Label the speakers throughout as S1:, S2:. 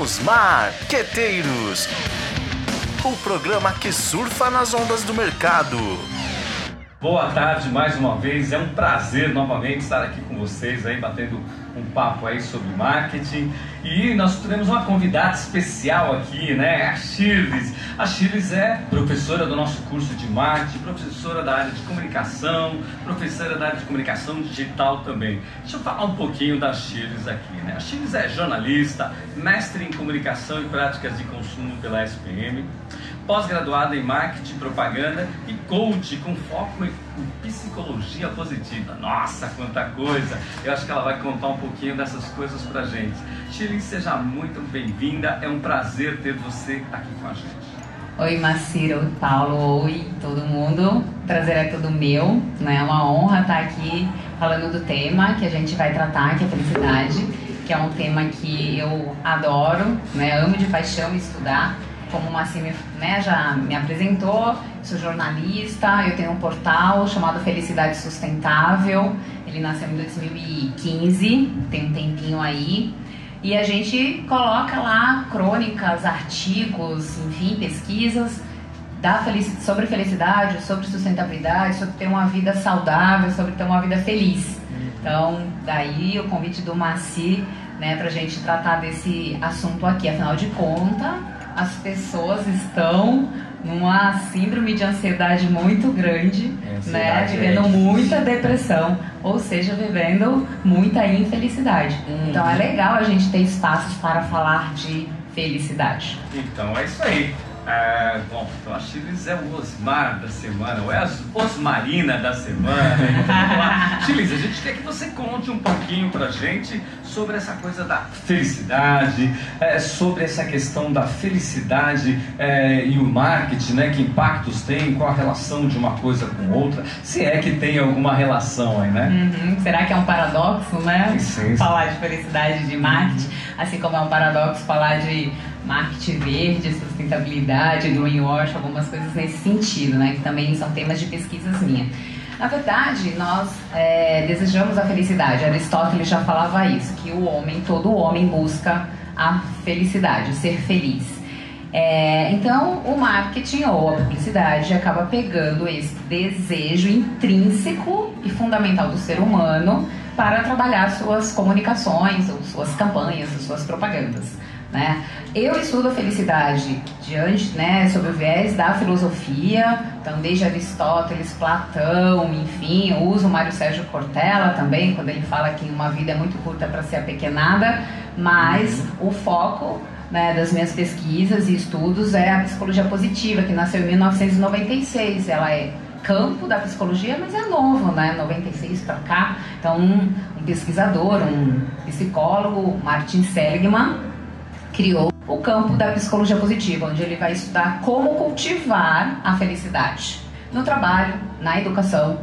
S1: Os Marqueteiros o programa que surfa nas ondas do mercado.
S2: Boa tarde mais uma vez, é um prazer novamente estar aqui com vocês aí batendo um papo aí sobre marketing. E nós teremos uma convidada especial aqui, né? A Shirley. A Shirley é professora do nosso curso de marketing, professora da área de comunicação, professora da área de comunicação digital também. Deixa eu falar um pouquinho da Shirley aqui, né? A Shirley é jornalista, mestre em comunicação e práticas de consumo pela SPM pós-graduada em marketing, propaganda e coach com foco em psicologia positiva. Nossa, quanta coisa! Eu acho que ela vai contar um pouquinho dessas coisas pra gente. Shirley, seja muito bem-vinda. É um prazer ter você aqui com a gente.
S3: Oi, Macira, oi, Paulo, oi, todo mundo. Prazer é todo meu, né? É uma honra estar aqui falando do tema que a gente vai tratar, que é felicidade, que é um tema que eu adoro, né? Amo de paixão estudar como o Massim né, já me apresentou, sou jornalista, eu tenho um portal chamado Felicidade Sustentável. Ele nasceu em 2015, tem um tempinho aí. E a gente coloca lá crônicas, artigos, enfim, pesquisas da felicidade, sobre felicidade, sobre sustentabilidade, sobre ter uma vida saudável, sobre ter uma vida feliz. Então, daí o convite do Maci, né, para a gente tratar desse assunto aqui. Afinal de contas, as pessoas estão numa síndrome de ansiedade muito grande, é, né? Vivendo é muita depressão, ou seja, vivendo muita infelicidade. Uhum. Então é legal a gente ter espaços para falar de felicidade.
S2: Então é isso aí. É, bom, então a Chiles é o Osmar da semana, ou é a Osmarina da semana. Chiles, a gente quer que você conte um pouquinho pra gente sobre essa coisa da felicidade, é, sobre essa questão da felicidade é, e o marketing, né? Que impactos tem, qual a relação de uma coisa com outra, se é que tem alguma relação aí, né?
S3: Uhum. Será que é um paradoxo, né?
S2: Sim, sim.
S3: Falar de felicidade de marketing, assim como é um paradoxo falar de marketing verde, sustentabilidade, greenwash, algumas coisas nesse sentido, né? Que também são temas de pesquisas minha. Na verdade, nós é, desejamos a felicidade. Aristóteles já falava isso, que o homem, todo homem busca a felicidade, ser feliz. É, então, o marketing ou a publicidade acaba pegando esse desejo intrínseco e fundamental do ser humano para trabalhar suas comunicações, ou suas campanhas, suas propagandas. Né? Eu estudo a felicidade diante, né, sob o viés da filosofia, então desde Aristóteles, Platão, enfim, uso Mário Sérgio Cortella também, quando ele fala que uma vida é muito curta para ser apequenada, mas o foco né, das minhas pesquisas e estudos é a psicologia positiva, que nasceu em 1996. Ela é campo da psicologia, mas é novo, né? 96 para cá. Então, um, um pesquisador, um psicólogo, Martin Seligman, criou o campo da psicologia positiva, onde ele vai estudar como cultivar a felicidade no trabalho, na educação,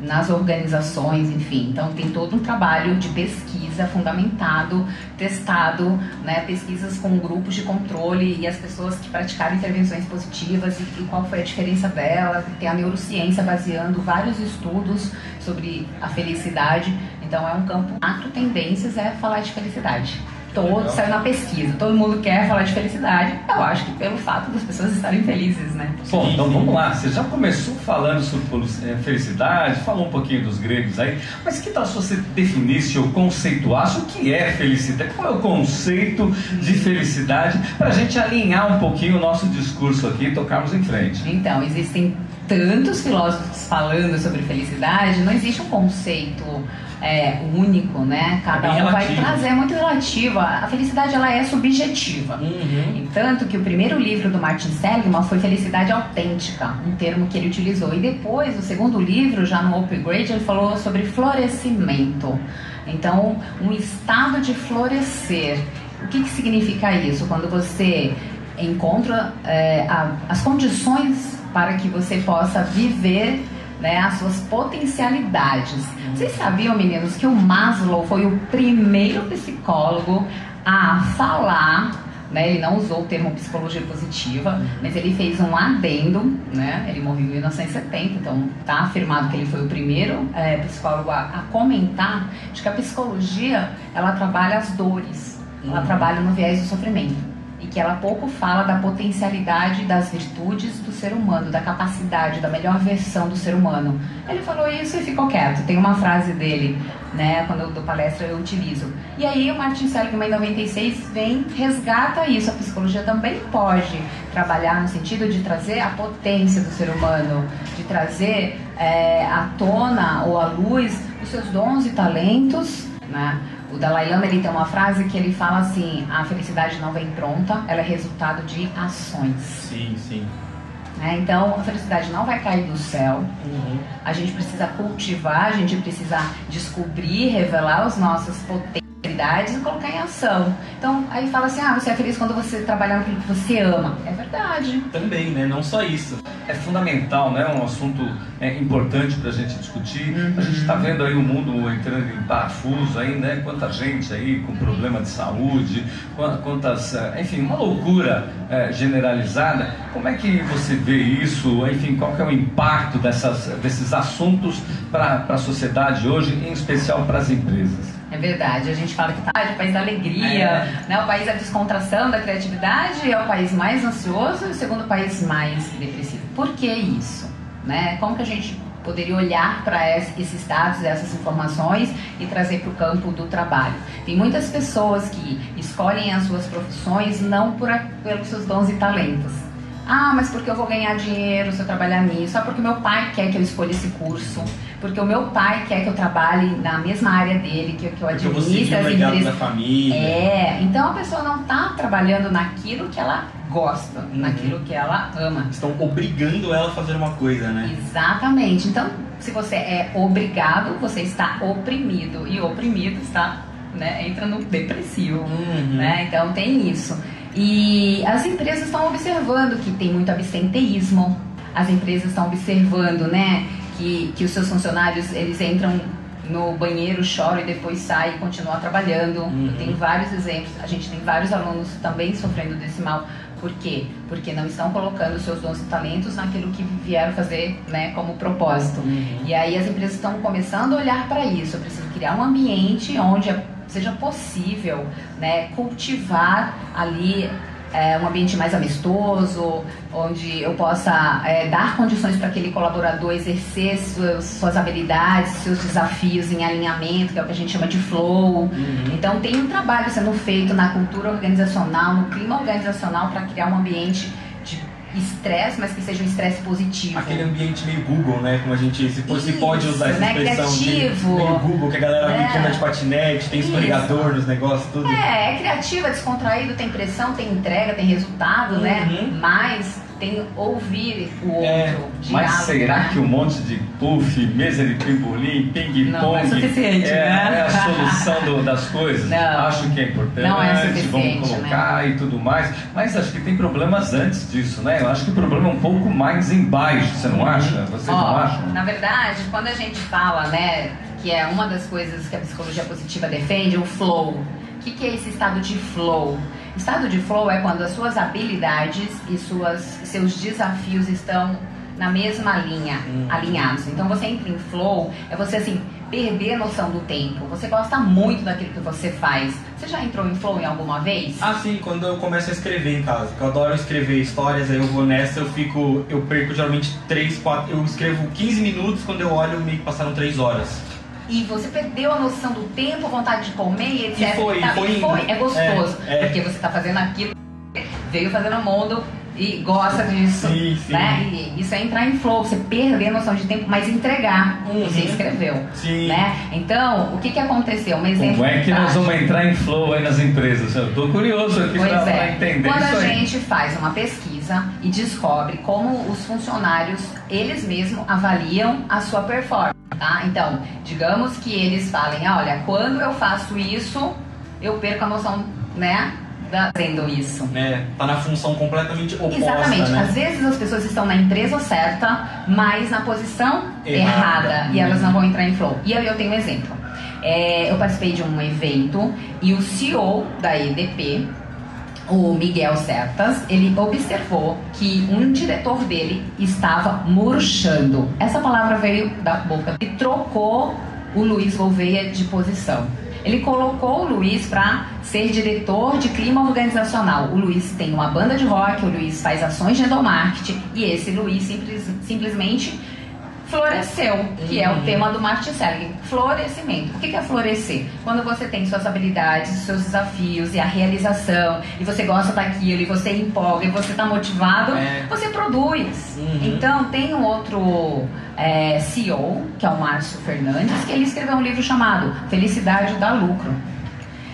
S3: nas organizações, enfim. Então tem todo um trabalho de pesquisa fundamentado, testado, né, pesquisas com grupos de controle e as pessoas que praticaram intervenções positivas e, e qual foi a diferença dela. Tem a neurociência baseando vários estudos sobre a felicidade. Então é um campo. Ato tendências é falar de felicidade todo saiu na pesquisa. Todo mundo quer falar de felicidade. Eu acho que pelo fato das pessoas estarem felizes, né?
S2: Bom, então vamos lá. Você já começou falando sobre eh, felicidade, falou um pouquinho dos gregos aí, mas que tal se você definisse ou conceituasse o que é felicidade? Qual é o conceito de felicidade para a gente alinhar um pouquinho o nosso discurso aqui e tocarmos em frente?
S3: Então, existem tantos filósofos falando sobre felicidade, não existe um conceito é, único, né? Cada
S2: é
S3: um vai trazer, é muito relativo. A felicidade ela é subjetiva.
S2: Uhum.
S3: tanto que o primeiro livro do Martin Seligman foi Felicidade Autêntica, um termo que ele utilizou. E depois, o segundo livro, já no Upgrade, ele falou sobre florescimento. Então, um estado de florescer. O que, que significa isso? Quando você encontra é, a, as condições para que você possa viver né, as suas potencialidades. Vocês sabiam, meninos, que o Maslow foi o primeiro psicólogo a falar né, ele não usou o termo psicologia positiva, mas ele fez um adendo, né, ele morreu em 1970, então está afirmado que ele foi o primeiro é, psicólogo a, a, comentar de que a psicologia ela trabalha as dores, Ela trabalha no viés do sofrimento que ela pouco fala da potencialidade das virtudes do ser humano, da capacidade, da melhor versão do ser humano. Ele falou isso e ficou quieto. Tem uma frase dele, né, quando eu dou palestra eu utilizo. E aí o Martin Seligman em 96 vem resgata isso. A psicologia também pode trabalhar no sentido de trazer a potência do ser humano, de trazer é, à tona ou à luz os seus dons e talentos, né? O Dalai Lama ele tem uma frase que ele fala assim: a felicidade não vem pronta, ela é resultado de ações.
S4: Sim, sim.
S3: É, então a felicidade não vai cair do céu.
S4: Uhum.
S3: A gente precisa cultivar, a gente precisa descobrir, revelar as nossas e colocar em ação. Então aí fala assim: ah, você é feliz quando você trabalha naquilo que você ama. É verdade.
S4: Também, né? Não só isso.
S2: É fundamental, né? Um assunto é, importante para a gente discutir. A gente está vendo aí o mundo entrando em parafuso aí, né? Quanta gente aí com problema de saúde, qua- quantas, eh, enfim, uma loucura eh, generalizada. Como é que você vê isso? Enfim, qual que é o impacto dessas, desses assuntos para a sociedade hoje, em especial para as empresas?
S3: É verdade, a gente fala que tá é o país da alegria, né? o país da descontração, da criatividade, é o país mais ansioso e o segundo país mais depressivo. Por que isso? Né? Como que a gente poderia olhar para esses dados, essas informações e trazer para o campo do trabalho? Tem muitas pessoas que escolhem as suas profissões não por, pelos seus dons e talentos. Ah, mas porque eu vou ganhar dinheiro se eu trabalhar nisso? Só porque meu pai quer que eu escolha esse curso? Porque o meu pai quer que eu trabalhe na mesma área dele, que, que eu administre as
S4: legado da
S3: empresas.
S4: família.
S3: É, então a pessoa não está trabalhando naquilo que ela gosta,
S4: Uhum.
S3: naquilo que ela ama.
S4: Estão obrigando ela a fazer uma coisa, né?
S3: Exatamente. Então, se você é obrigado, você está oprimido. E oprimido está, né, entra no depressivo.
S4: Uhum.
S3: né? Então tem isso. E as empresas estão observando que tem muito absenteísmo. As empresas estão observando, né, que, que os seus funcionários eles entram no banheiro, choram e depois saem e continuam trabalhando.
S4: Uhum.
S3: Eu tenho vários exemplos. A gente tem vários alunos também sofrendo desse mal. Por quê? Porque não estão colocando os seus dons e talentos naquilo que vieram fazer, né, como propósito.
S4: Uhum.
S3: E aí as empresas estão começando a olhar para isso. Eu preciso criar um ambiente onde seja possível né, cultivar ali é, um ambiente mais amistoso, onde eu possa é, dar condições para aquele colaborador exercer suas, suas habilidades, seus desafios em alinhamento, que é o que a gente chama de flow.
S4: Uhum.
S3: Então tem um trabalho sendo feito na cultura organizacional, no clima organizacional para criar um ambiente estresse, mas que seja um estresse positivo.
S4: Aquele ambiente meio Google, né? Como a gente, se, for- se
S3: Isso,
S4: pode usar essa
S3: né?
S4: expressão.
S3: Criativo.
S4: Meio Google, que a galera
S3: É.
S4: meio anda de patinete, tem
S3: Isso.
S4: escorregador nos negócios, tudo.
S3: É, é criativo, é descontraído, tem pressão, tem entrega, tem resultado, né?
S4: Uhum.
S3: Mas tem ouvir o outro,
S4: É,
S2: Mas
S3: diálogo,
S2: será
S3: né?
S2: que um monte de puff, mesa de pimbolim, ping-pong
S3: Não é suficiente,
S2: é,
S3: né?
S2: é a solução do- das coisas?
S3: Não.
S2: Acho que é importante,
S3: Não é suficiente,
S2: vamos colocar e tudo mais. Mas acho que tem problemas antes disso, né? Eu acho que o problema é um pouco mais embaixo, você não acha? Vocês não acham?
S3: Na verdade, quando a gente fala, né, que é uma das coisas que a psicologia positiva defende, o flow. O que, que é esse estado de flow? Estado de flow é quando as suas habilidades e suas, seus desafios estão na mesma linha,
S4: Hum.
S3: alinhados. Então você entra em flow, é você assim, perder a noção do tempo. Você gosta muito daquilo que você faz. Você já entrou em flow em alguma vez?
S4: Ah, sim, quando eu começo a escrever em casa. Eu adoro escrever histórias, aí eu vou nessa, eu fico. Eu perco geralmente 3, 4. Eu escrevo 15 minutos, quando eu olho, meio que passaram 3 horas.
S3: E você perdeu a noção do tempo, vontade de comer e etc.
S4: E foi,
S3: Tá,
S4: foi
S3: e foi. É gostoso.
S4: É, é.
S3: Porque você tá fazendo aquilo, veio fazendo o mundo e gosta disso.
S4: Sim, sim.
S3: Né? E isso é entrar em flow, você perder a noção de tempo, mas entregar.
S4: Uhum.
S3: Você escreveu.
S4: Sim.
S3: Né? Então, o que, que aconteceu? Um exemplo.
S2: Como é que nós vamos entrar em flow aí nas empresas? Eu tô curioso aqui pra
S3: é.
S2: entender
S3: Quando
S2: isso
S3: a
S2: aí.
S3: gente faz uma pesquisa e descobre como os funcionários, eles mesmos avaliam a sua performance, tá? Então, digamos que eles falem, olha, quando eu faço isso, eu perco a noção, né, da fazendo isso.
S4: É, tá na função completamente oposta,
S3: Exatamente.
S4: né?
S3: Às vezes as pessoas estão na empresa certa, mas na posição
S4: Errada.
S3: errada, e elas não vão entrar em flow. E aí eu tenho um exemplo. É, eu participei de um evento e o CEO da EDP, o Miguel Certas, ele observou que um diretor dele estava murchando. Essa palavra veio da boca e trocou o Luiz Gouveia de posição. Ele colocou o Luiz para ser diretor de clima organizacional. O Luiz tem uma banda de rock, o Luiz faz ações de endomarketing e esse Luiz simples, simplesmente floresceu, que é o tema do marketing selling. Florescimento. O que é florescer? Quando você tem suas habilidades, seus desafios e a realização, e você gosta daquilo, e você empolga, e você está motivado,
S4: É.
S3: você produz.
S4: Uhum.
S3: Então, tem um outro é, CEO, que é o Márcio Fernandes, que ele escreveu um livro chamado Felicidade dá Lucro.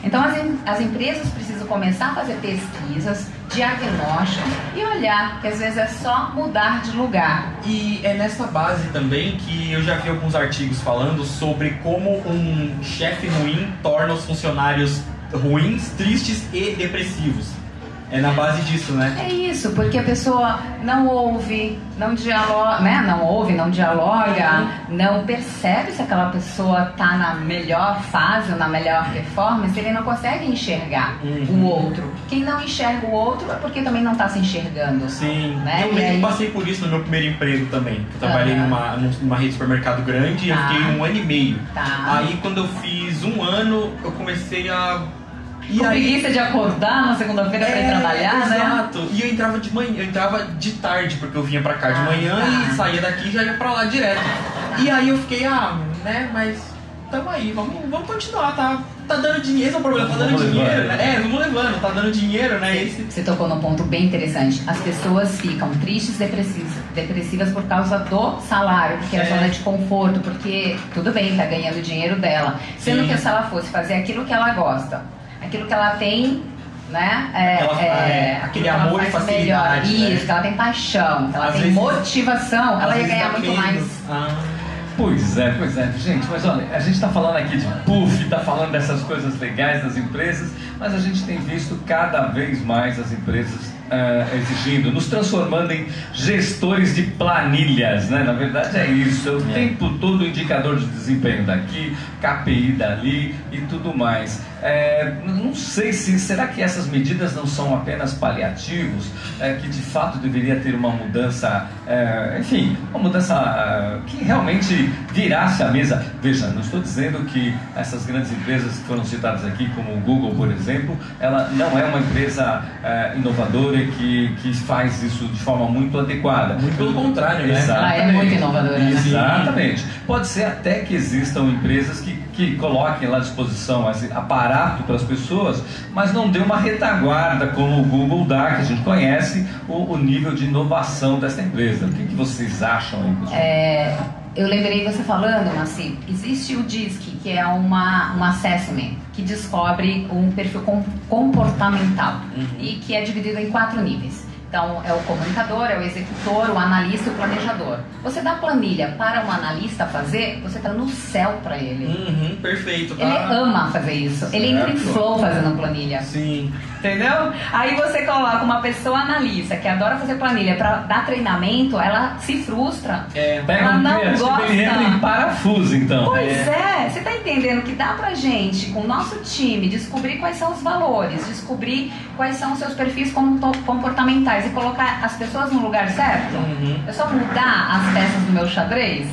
S3: Então, as, as empresas precisam começar a fazer pesquisas, diagnóstico e olhar, que às vezes é só mudar de lugar.
S4: E é nessa base também que eu já vi alguns artigos falando sobre como um chefe ruim torna os funcionários ruins, tristes e depressivos. É na base disso, né?
S3: É isso, porque a pessoa não ouve, não dialoga, né? Não ouve, não dialoga, não percebe se aquela pessoa tá na melhor fase ou na melhor performance, ele não consegue enxergar
S4: Uhum.
S3: o outro. Quem não enxerga o outro é porque também não tá se enxergando.
S4: Sim,
S3: Né?
S4: eu que
S3: aí-
S4: passei por isso no meu primeiro emprego também. Eu trabalhei
S3: Aham.
S4: numa, numa rede de supermercado grande e eu
S3: Tá.
S4: fiquei um ano e meio.
S3: Tá.
S4: Aí quando eu fiz um ano, eu comecei a. E
S3: Com
S4: aí.
S3: preguiça de acordar na segunda-feira pra ir trabalhar, né?
S4: É, exato. E eu entrava de manhã, eu entrava de tarde, porque eu vinha pra cá de
S3: Ah,
S4: manhã
S3: tá.
S4: e saía daqui e já ia pra lá direto. E aí eu fiquei, ah, né, mas tamo aí, vamos, vamos continuar, tá? Tá dando dinheiro, esse é o problema, tá dando dinheiro,
S2: levando.
S4: né? É, vamos levando, tá dando dinheiro, né? Esse.
S3: Você tocou num ponto bem interessante. As pessoas ficam tristes, depressivas, depressivas por causa do salário, porque é,
S4: É.
S3: zona de conforto, porque tudo bem, tá ganhando o dinheiro dela. Sendo
S4: Sim.
S3: que se ela fosse fazer aquilo que ela gosta, aquilo que ela tem, né? É,
S4: Aquela-
S3: é,
S4: é, aquele amor e facilidade,
S3: melhor.
S4: né?
S3: Isso, que ela tem paixão, que ela
S4: Às
S3: tem
S4: vezes-
S3: motivação, ela ia ganhar muito
S4: medo.
S3: mais.
S4: Ah.
S2: Pois é, pois é. Gente, mas olha, a gente está falando aqui de puff, está falando dessas coisas legais das empresas, mas a gente tem visto cada vez mais as empresas ah, exigindo, nos transformando em gestores de planilhas, né? Na verdade é isso, é o
S4: É.
S2: tempo todo o indicador de desempenho daqui, KPI dali e tudo mais. É, não sei se, será que essas medidas não são apenas paliativos, é, que de fato deveria ter uma mudança, é, enfim, uma mudança ah, que realmente virasse a mesa. Veja, não estou dizendo que essas grandes empresas que foram citadas aqui, como o Google, por exemplo, ela não é uma empresa é, inovadora que, que faz isso de forma muito adequada.
S4: Muito pelo contrário, né?
S2: Exatamente.
S3: Ela é muito inovadora, né?
S2: Exatamente. Pode ser até que existam empresas que, que coloquem lá à disposição esse aparato para as pessoas, mas não dê uma retaguarda como o Google dá, que a gente conhece o, o nível de inovação dessa empresa. O que, que vocês acham aí, pessoal?
S3: É, eu lembrei você falando, Massi, existe o DISC, que é uma, um assessment que descobre um perfil com- comportamental
S4: Uhum.
S3: e que é dividido em quatro níveis. Então, é o comunicador, é o executor, o analista e o planejador. Você dá planilha para um analista fazer, você está no céu para ele.
S4: Uhum, perfeito, tá?
S3: Ele ama fazer isso. Ele entra em
S2: Certo.
S3: flow fazendo planilha.
S4: Sim.
S3: Entendeu? Aí você coloca uma pessoa analista que adora fazer planilha para dar treinamento, ela se frustra.
S4: É,
S2: Pega
S3: ela
S2: um
S3: não
S2: criativo,
S3: gosta.
S2: ele entra em parafuso, então.
S3: Pois é, você tá entendendo que dá pra gente, com o nosso time, descobrir quais são os valores, descobrir quais são os seus perfis compo- comportamentais e colocar as pessoas no lugar certo?
S4: Uhum.
S3: É só mudar as peças do meu xadrez?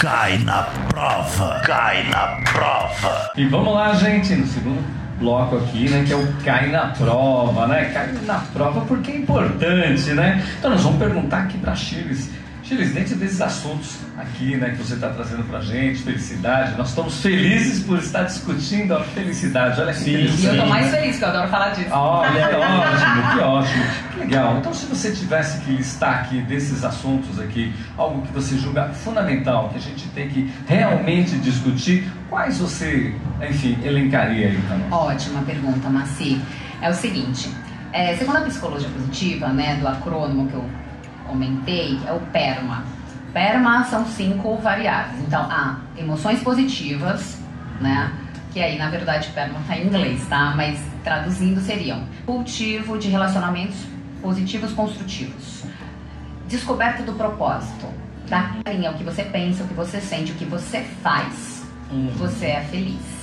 S1: Cai na prova, cai na prova.
S2: E vamos lá, gente, no segundo bloco aqui, né, que é o cai na prova, né? Cai na prova porque é importante, né? Então nós vamos perguntar aqui para Chiles. Dentro desses assuntos aqui, né, que você está trazendo pra gente, felicidade, nós estamos felizes por estar discutindo a felicidade. Olha que
S4: Sim,
S3: E eu
S2: interessante.
S3: mais feliz, que eu adoro falar disso.
S2: Olha, que ótimo, que ótimo. Que legal. Então, se você tivesse que listar aqui desses assuntos aqui, algo que você julga fundamental, que a gente tem que realmente discutir, quais você, enfim, elencaria aí pra nós?
S3: Ótima pergunta, Maci. É o seguinte, é, segundo a psicologia positiva, né, do acrônimo que eu comentei, é o PERMA. PERMA são cinco variáveis. Então, há emoções positivas, né, que aí na verdade PERMA está em inglês, tá? Mas traduzindo seriam cultivo de relacionamentos positivos construtivos. Descoberta do propósito. Da carinha, o que você pensa, o que você sente, o que você faz
S4: Uhum.
S3: você é feliz.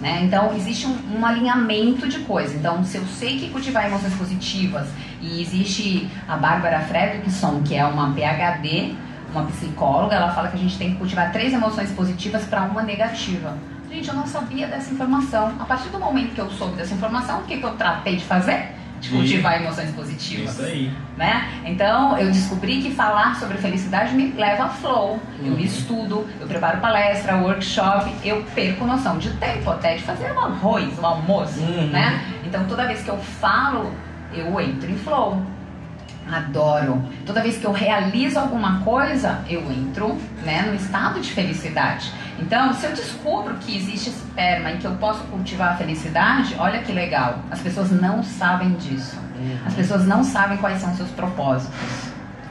S3: Né? Então, existe um, um alinhamento de coisas. Então, se eu sei que cultivar emoções positivas, e existe a Bárbara Fredrickson, que é uma PhD uma psicóloga, ela fala que a gente tem que cultivar três emoções positivas para uma negativa. Gente, eu não sabia dessa informação. A partir do momento que eu soube dessa informação, o que, que eu tratei de fazer? De cultivar emoções positivas.
S4: Isso aí.
S3: Né? Então eu descobri que falar sobre felicidade me leva a flow. Eu
S4: Uhum.
S3: estudo, eu preparo palestra, workshop, eu perco noção de tempo até de fazer um arroz, um almoço,
S4: Uhum.
S3: né? Então toda vez que eu falo, eu entro em flow. Adoro. Toda vez que eu realizo alguma coisa, eu entro né, no estado de felicidade. Então, se eu descubro que existe esperma e que eu posso cultivar a felicidade, olha que legal. As pessoas não sabem disso. As pessoas não sabem quais são seus propósitos.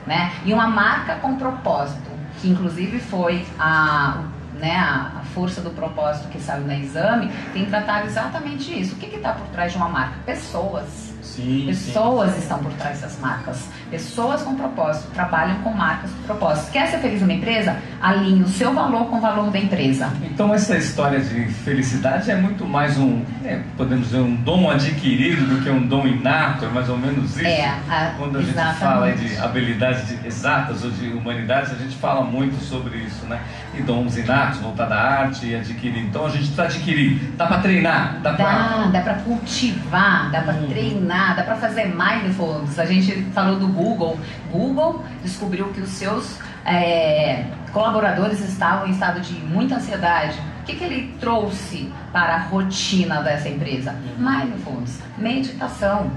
S3: Né? E uma marca com propósito, que inclusive foi a, né, a a força do propósito que saiu no exame, tem tratado exatamente isso. O que está por trás de uma marca? Pessoas.
S4: Sim, sim.
S3: Pessoas estão por trás das marcas. Pessoas com propósito trabalham com marcas com propósito. Quer ser feliz numa empresa? Alinhe o seu valor com o valor da empresa.
S2: Então essa história de felicidade é muito mais um, é, podemos dizer, um dom adquirido do que um dom inato, é mais ou menos isso.
S3: É, a-
S2: Quando a gente
S3: exatamente.
S2: fala aí de habilidades de- exatas ou de humanidades, a gente fala muito sobre isso, né? E dons inatos, voltar da arte e adquirir. Então a gente precisa adquirir. Dá pra treinar, dá pra.
S3: Dá, dá pra cultivar, dá pra
S2: Uhum.
S3: treinar, dá pra fazer mindfulness. A gente falou do Google. Google descobriu que os seus é, colaboradores estavam em estado de muita ansiedade. O que, que ele trouxe para a rotina dessa empresa? Mindfulness, meditação.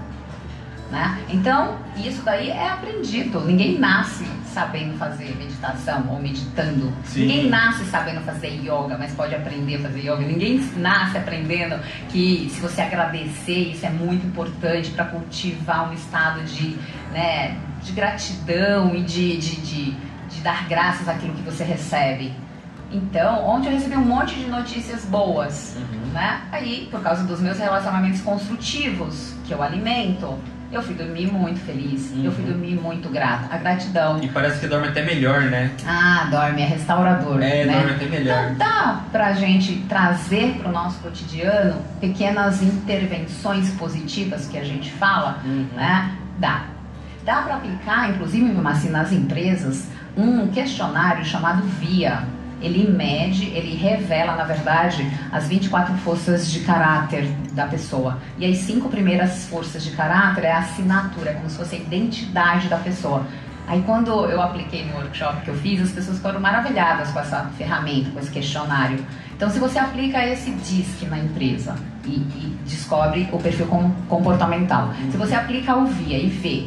S3: Né? Então, isso daí é aprendido. Ninguém nasce sabendo fazer meditação ou meditando.
S4: Sim.
S3: Ninguém nasce sabendo fazer yoga, mas pode aprender a fazer yoga. Ninguém nasce aprendendo que se você agradecer, isso é muito importante para cultivar um estado de, né, de gratidão e de, de, de, de dar graças àquilo que você recebe. Então, ontem eu recebi um monte de notícias boas,
S4: Uhum.
S3: né? Aí, por causa dos meus relacionamentos construtivos, que eu alimento, eu fui dormir muito feliz, eu fui
S4: Uhum.
S3: dormir muito grata. A gratidão.
S4: E parece que dorme até melhor, né?
S3: Ah, dorme, é restaurador,
S4: É,
S3: né?
S4: dorme até melhor.
S3: Então dá pra gente trazer pro nosso cotidiano pequenas intervenções positivas que a gente fala,
S4: Uhum.
S3: né? Dá. Dá para aplicar, inclusive assim, nas empresas, um questionário chamado VIA. Ele mede, ele revela, na verdade, as 24 forças de caráter da pessoa. E as cinco primeiras forças de caráter é a assinatura, é como se fosse a identidade da pessoa. Aí quando eu apliquei no workshop que eu fiz, as pessoas ficaram maravilhadas com essa ferramenta, com esse questionário. Então se você aplica esse DISC na empresa e, e descobre o perfil com- comportamental, se você aplica o VIA e vê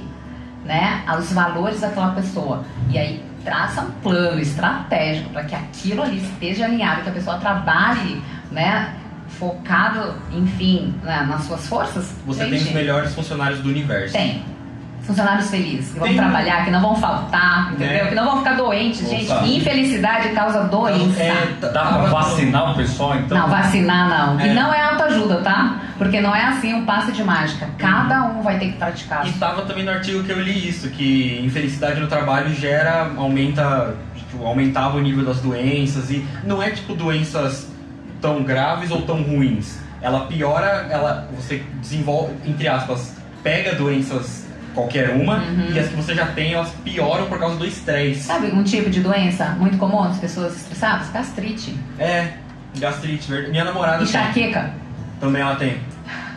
S3: né, os valores daquela pessoa e aí traça um plano estratégico para que aquilo ali esteja alinhado, que a pessoa trabalhe, né, focado, enfim, né, nas suas forças.
S4: Você tem
S3: gente,
S4: os melhores funcionários do universo.
S3: tem. Funcionários felizes, que vão
S4: Tem.
S3: trabalhar, que não vão faltar, entendeu?
S4: É.
S3: Que não vão ficar doentes, gente. Infelicidade causa doença.
S4: É,
S2: Dá pra vacinar o pessoal, então?
S3: Não, vacinar não.
S4: É.
S3: E não é autoajuda, tá? Porque não é assim um passe de mágica. Cada um vai ter que praticar.
S4: E estava também no artigo que eu li isso, que infelicidade no trabalho gera, aumenta, tipo, aumentava o nível das doenças e não é tipo doenças tão graves ou tão ruins. Ela piora, ela você desenvolve, entre aspas, pega doenças qualquer uma
S3: Uhum.
S4: e as que você já tem, elas pioram por causa do estresse.
S3: Sabe um tipo de doença muito comum das pessoas estressadas? Gastrite.
S4: É, gastrite, verdade. Minha namorada tem.
S3: Enxaqueca.
S4: também ela tem.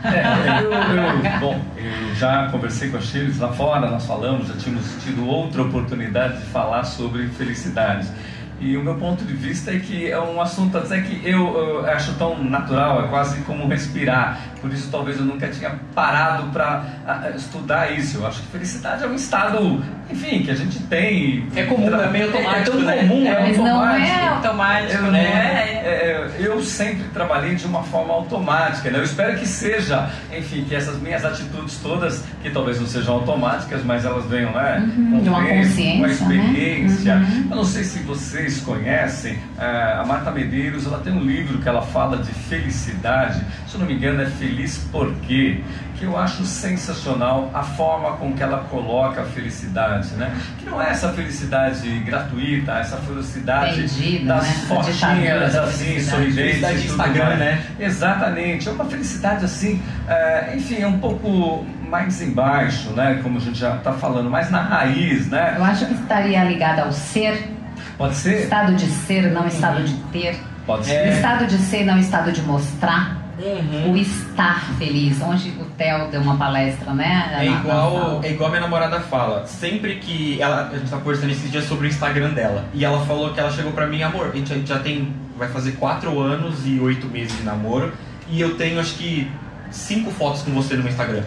S2: É, eu, eu- bom, eu já conversei com a Chiles lá fora, nós falamos, já tínhamos tido outra oportunidade de falar sobre felicidade. E o meu ponto de vista é que é um assunto até que eu, eu acho tão natural, é quase como respirar. Por isso talvez eu nunca tinha parado para estudar isso. Eu acho que felicidade é um estado, enfim, que a gente tem.
S4: É comum, é meio automático,
S2: É, tão
S4: né?
S2: comum, é,
S3: Mas não é
S2: automático.
S3: automático,
S2: Eu,
S3: né?
S2: é, é, eu sempre trabalhei de uma forma automática. Né? Eu espero que seja, enfim, que essas minhas atitudes todas, que talvez não sejam automáticas, mas elas venham né,
S3: Uhum, de uma
S2: com tempo,
S3: consciência,
S2: com a
S3: né?
S2: experiência.
S3: Uhum.
S2: Eu não sei se vocês conhecem, é, a Marta Medeiros, ela tem um livro que ela fala de felicidade. Se eu não me engano, é Feliz Por Quê? que eu acho sensacional a forma com que ela coloca a felicidade, né? Que não é essa felicidade gratuita, essa felicidade
S3: Vendida,
S2: das
S3: né?
S2: Fotinhas
S3: da
S2: assim, sorridentes
S4: de
S2: tudo
S4: Instagram,
S2: mais.
S4: né?
S2: Exatamente, é uma felicidade assim, é, enfim, é um pouco mais embaixo, né? Como a gente já está falando, mais na raiz, né?
S3: Eu acho que estaria ligada ao ser,
S2: Pode ser?
S3: estado de ser, não estado de ter.
S2: Pode
S4: É.
S2: Ser.
S3: estado de ser, não estado de mostrar.
S4: Uhum.
S3: O estar feliz. Onde o Theo deu uma palestra, né?
S4: É igual, é igual a minha namorada fala. Sempre que ela. A gente tá conversando esses dias sobre o Instagram dela. E ela falou que ela chegou pra mim, amor, a gente, a gente já tem. Vai fazer quatro anos e oito meses de namoro. E eu tenho acho que cinco fotos com você no meu Instagram.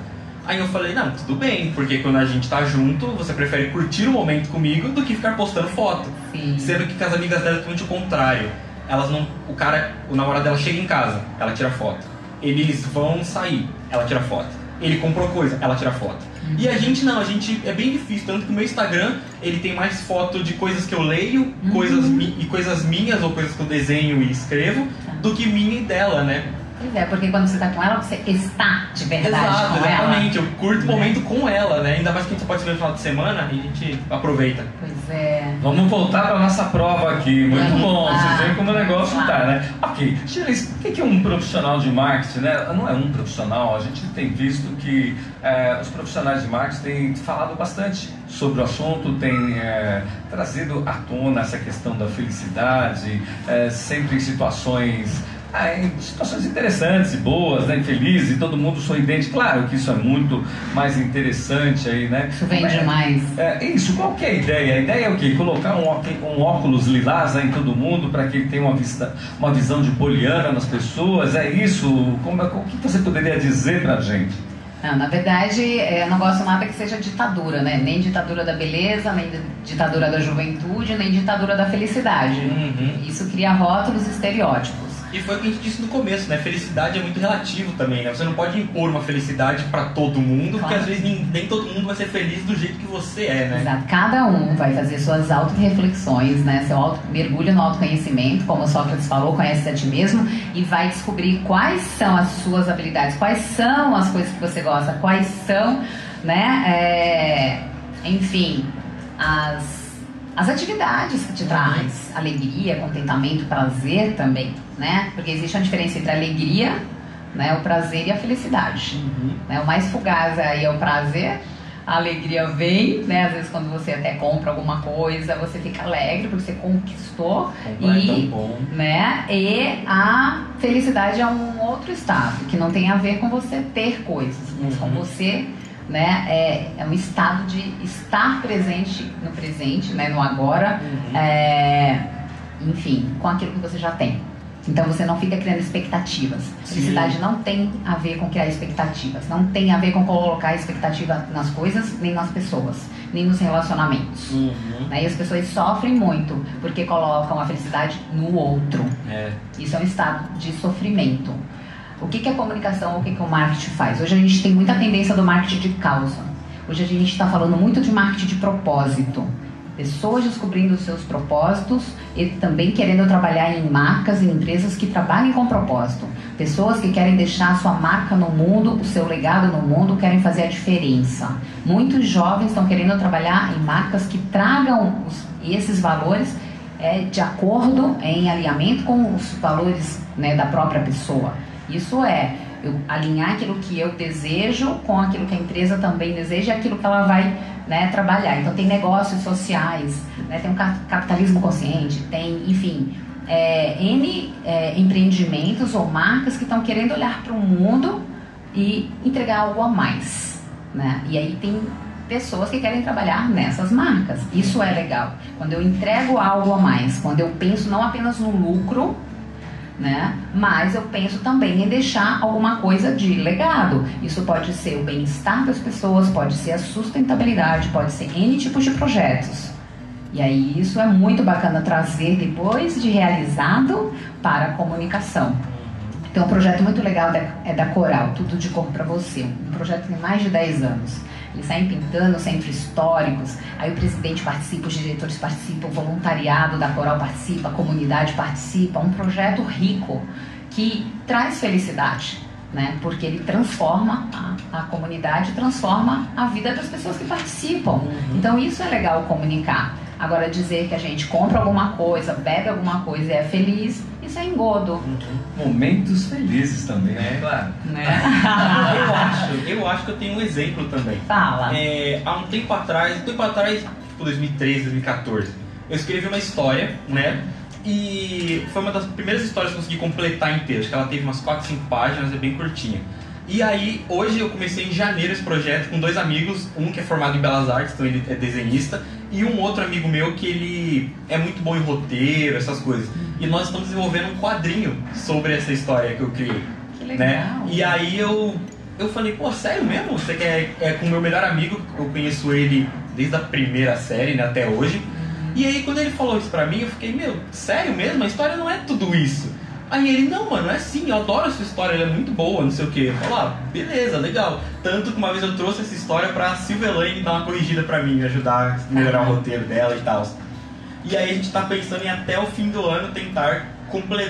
S4: Aí eu falei, não, tudo bem, porque quando a gente tá junto, você prefere curtir o momento comigo do que ficar postando foto.
S3: Sim.
S4: Sendo que com as amigas dela é totalmente o contrário. Elas não. O cara, o namorado dela chega em casa, ela tira foto. Eles vão sair, ela tira foto. Ele comprou coisa, ela tira foto. E a gente não, a gente é bem difícil, tanto que o meu Instagram, ele tem mais foto de coisas que eu leio,
S3: Uhum.
S4: coisas e coisas minhas ou coisas que eu desenho e escrevo, do que minha e dela, né?
S3: Pois é, porque quando você tá com ela, você está de verdade
S4: Exato,
S3: com ela.
S4: exatamente. Eu curto o momento com ela, né? Ainda mais que a gente pode se ver no final de semana e a gente aproveita.
S3: Pois é.
S2: Vamos voltar para nossa prova aqui. Muito
S3: Vamos
S2: bom.
S3: lá.
S2: Vocês veem como o negócio
S3: Vamos lá.
S2: tá, né? Ok. Gilles, o que é um profissional de marketing, né? Não é um profissional. A gente tem visto que eh, os profissionais de marketing têm falado bastante sobre o assunto, têm eh, trazido à tona essa questão da felicidade, eh, sempre em situações ah, em situações interessantes e boas, né, felizes, e todo mundo sorridente. Claro que isso é muito mais interessante aí, né?
S3: Isso vem demais.
S2: é, isso, qual que é a ideia? A ideia é o quê? Colocar um, óculos- um óculos lilás em todo mundo para que ele tenha uma, vista, uma visão de poliana nas pessoas? É isso? Como, é- o que você poderia dizer pra gente?
S3: Não, na verdade, é, eu não gosto nada que seja ditadura, né? Nem ditadura da beleza, nem di- ditadura da juventude, nem ditadura da felicidade.
S4: Uhum.
S3: Isso cria rótulos e estereótipos.
S4: E foi o que a gente disse no começo, né? Felicidade é muito relativo também, né? Você não pode impor uma felicidade pra todo mundo, porque
S3: Claro.
S4: às vezes nem, nem todo mundo vai ser feliz do jeito que você é, né?
S3: Exato. Cada um vai fazer suas auto-reflexões, né? Seu auto, mergulho no autoconhecimento, como Sócrates falou, conhece a ti mesmo e vai descobrir quais são as suas habilidades, quais são as coisas que você gosta, quais são, né? é, enfim, as, as atividades que te traz alegria, contentamento, prazer também, né? Porque existe uma diferença entre a alegria, né? O prazer e a felicidade. Né? O mais fugaz aí é o prazer. A alegria vem, né? Às vezes quando você até compra alguma coisa, você fica alegre porque você conquistou.
S4: Comprar é
S3: E-
S4: bom.
S3: Né? E a felicidade é um outro estado, que não tem a ver com você ter coisas, mas com
S4: Uhum.
S3: você, né? É, é um estado de estar presente no presente, né? No agora,
S4: Uhum.
S3: é, enfim, com aquilo que você já tem. Então você não fica criando expectativas.
S4: Sim.
S3: Felicidade não tem a ver com criar expectativas. Não tem a ver com colocar expectativa nas coisas, nem nas pessoas, nem nos relacionamentos.
S4: Uhum.
S3: Né? E as pessoas sofrem muito porque colocam a felicidade no outro.
S4: É.
S3: Isso é um estado de sofrimento. O que, que a comunicação, o que, que o marketing faz? Hoje a gente tem muita tendência do marketing de causa. Hoje a gente está falando muito de marketing de propósito. Pessoas descobrindo os seus propósitos e também querendo trabalhar em marcas e empresas que trabalhem com propósito. Pessoas que querem deixar a sua marca no mundo, o seu legado no mundo, querem fazer a diferença. Muitos jovens estão querendo trabalhar em marcas que tragam os- esses valores é, de acordo, em alinhamento com os valores né, da própria pessoa. Isso é eu alinhar aquilo que eu desejo com aquilo que a empresa também deseja e aquilo que ela vai né, trabalhar. Então tem negócios sociais, né, tem um ca- capitalismo consciente, tem, enfim, é, N é, empreendimentos ou marcas que estão querendo olhar para o mundo e entregar algo a mais. Né? E aí tem pessoas que querem trabalhar nessas marcas. Isso é legal. Quando eu entrego algo a mais, quando eu penso não apenas no lucro, né? Mas eu penso também em deixar alguma coisa de legado. Isso pode ser o bem-estar das pessoas, pode ser a sustentabilidade, pode ser N tipos de projetos. E aí isso é muito bacana trazer depois de realizado para a comunicação. Tem um projeto muito legal é da Coral, Tudo de Cor para Você. Um projeto que tem mais de 10 anos. Eles saem pintando centros históricos, aí o presidente participa, os diretores participam, o voluntariado da Coral participa, a comunidade participa. Um projeto rico que traz felicidade. né? Porque ele transforma a, a comunidade, transforma a vida das pessoas que participam.
S4: Uhum.
S3: Então isso é legal comunicar. Agora dizer que a gente compra alguma coisa, bebe alguma coisa e é feliz, isso é engodo,
S2: Momentos felizes também, né?
S4: É.
S2: Claro.
S3: né?
S4: eu acho, eu acho que eu tenho um exemplo também.
S3: Fala.
S4: É, há um tempo atrás, um tempo atrás, tipo 2013, 2014, eu escrevi uma história, né? E foi uma das primeiras histórias que eu consegui completar inteira. Acho que ela teve umas 4, 5 páginas, é bem curtinha. E aí, hoje eu comecei em janeiro esse projeto com dois amigos, um que é formado em Belas Artes, então ele é desenhista, e um outro amigo meu que ele é muito bom em roteiro, essas coisas. E nós estamos desenvolvendo um quadrinho sobre essa história que eu criei
S3: Que legal.
S4: né? E aí eu, eu falei, pô, sério mesmo? Você quer é com o meu melhor amigo, eu conheço ele desde a primeira série, né, até hoje. E aí quando ele falou isso pra mim, eu fiquei, meu, sério mesmo? A história não é tudo isso. Aí ele, não, mano, é sim, eu adoro a sua história, ela é muito boa, não sei o quê. Eu falei, ah, beleza, legal. Tanto que uma vez eu trouxe essa história pra Silvia Lane dar uma corrigida pra mim, me ajudar a melhorar o roteiro dela e tal. E aí a gente tá pensando em até o fim do ano tentar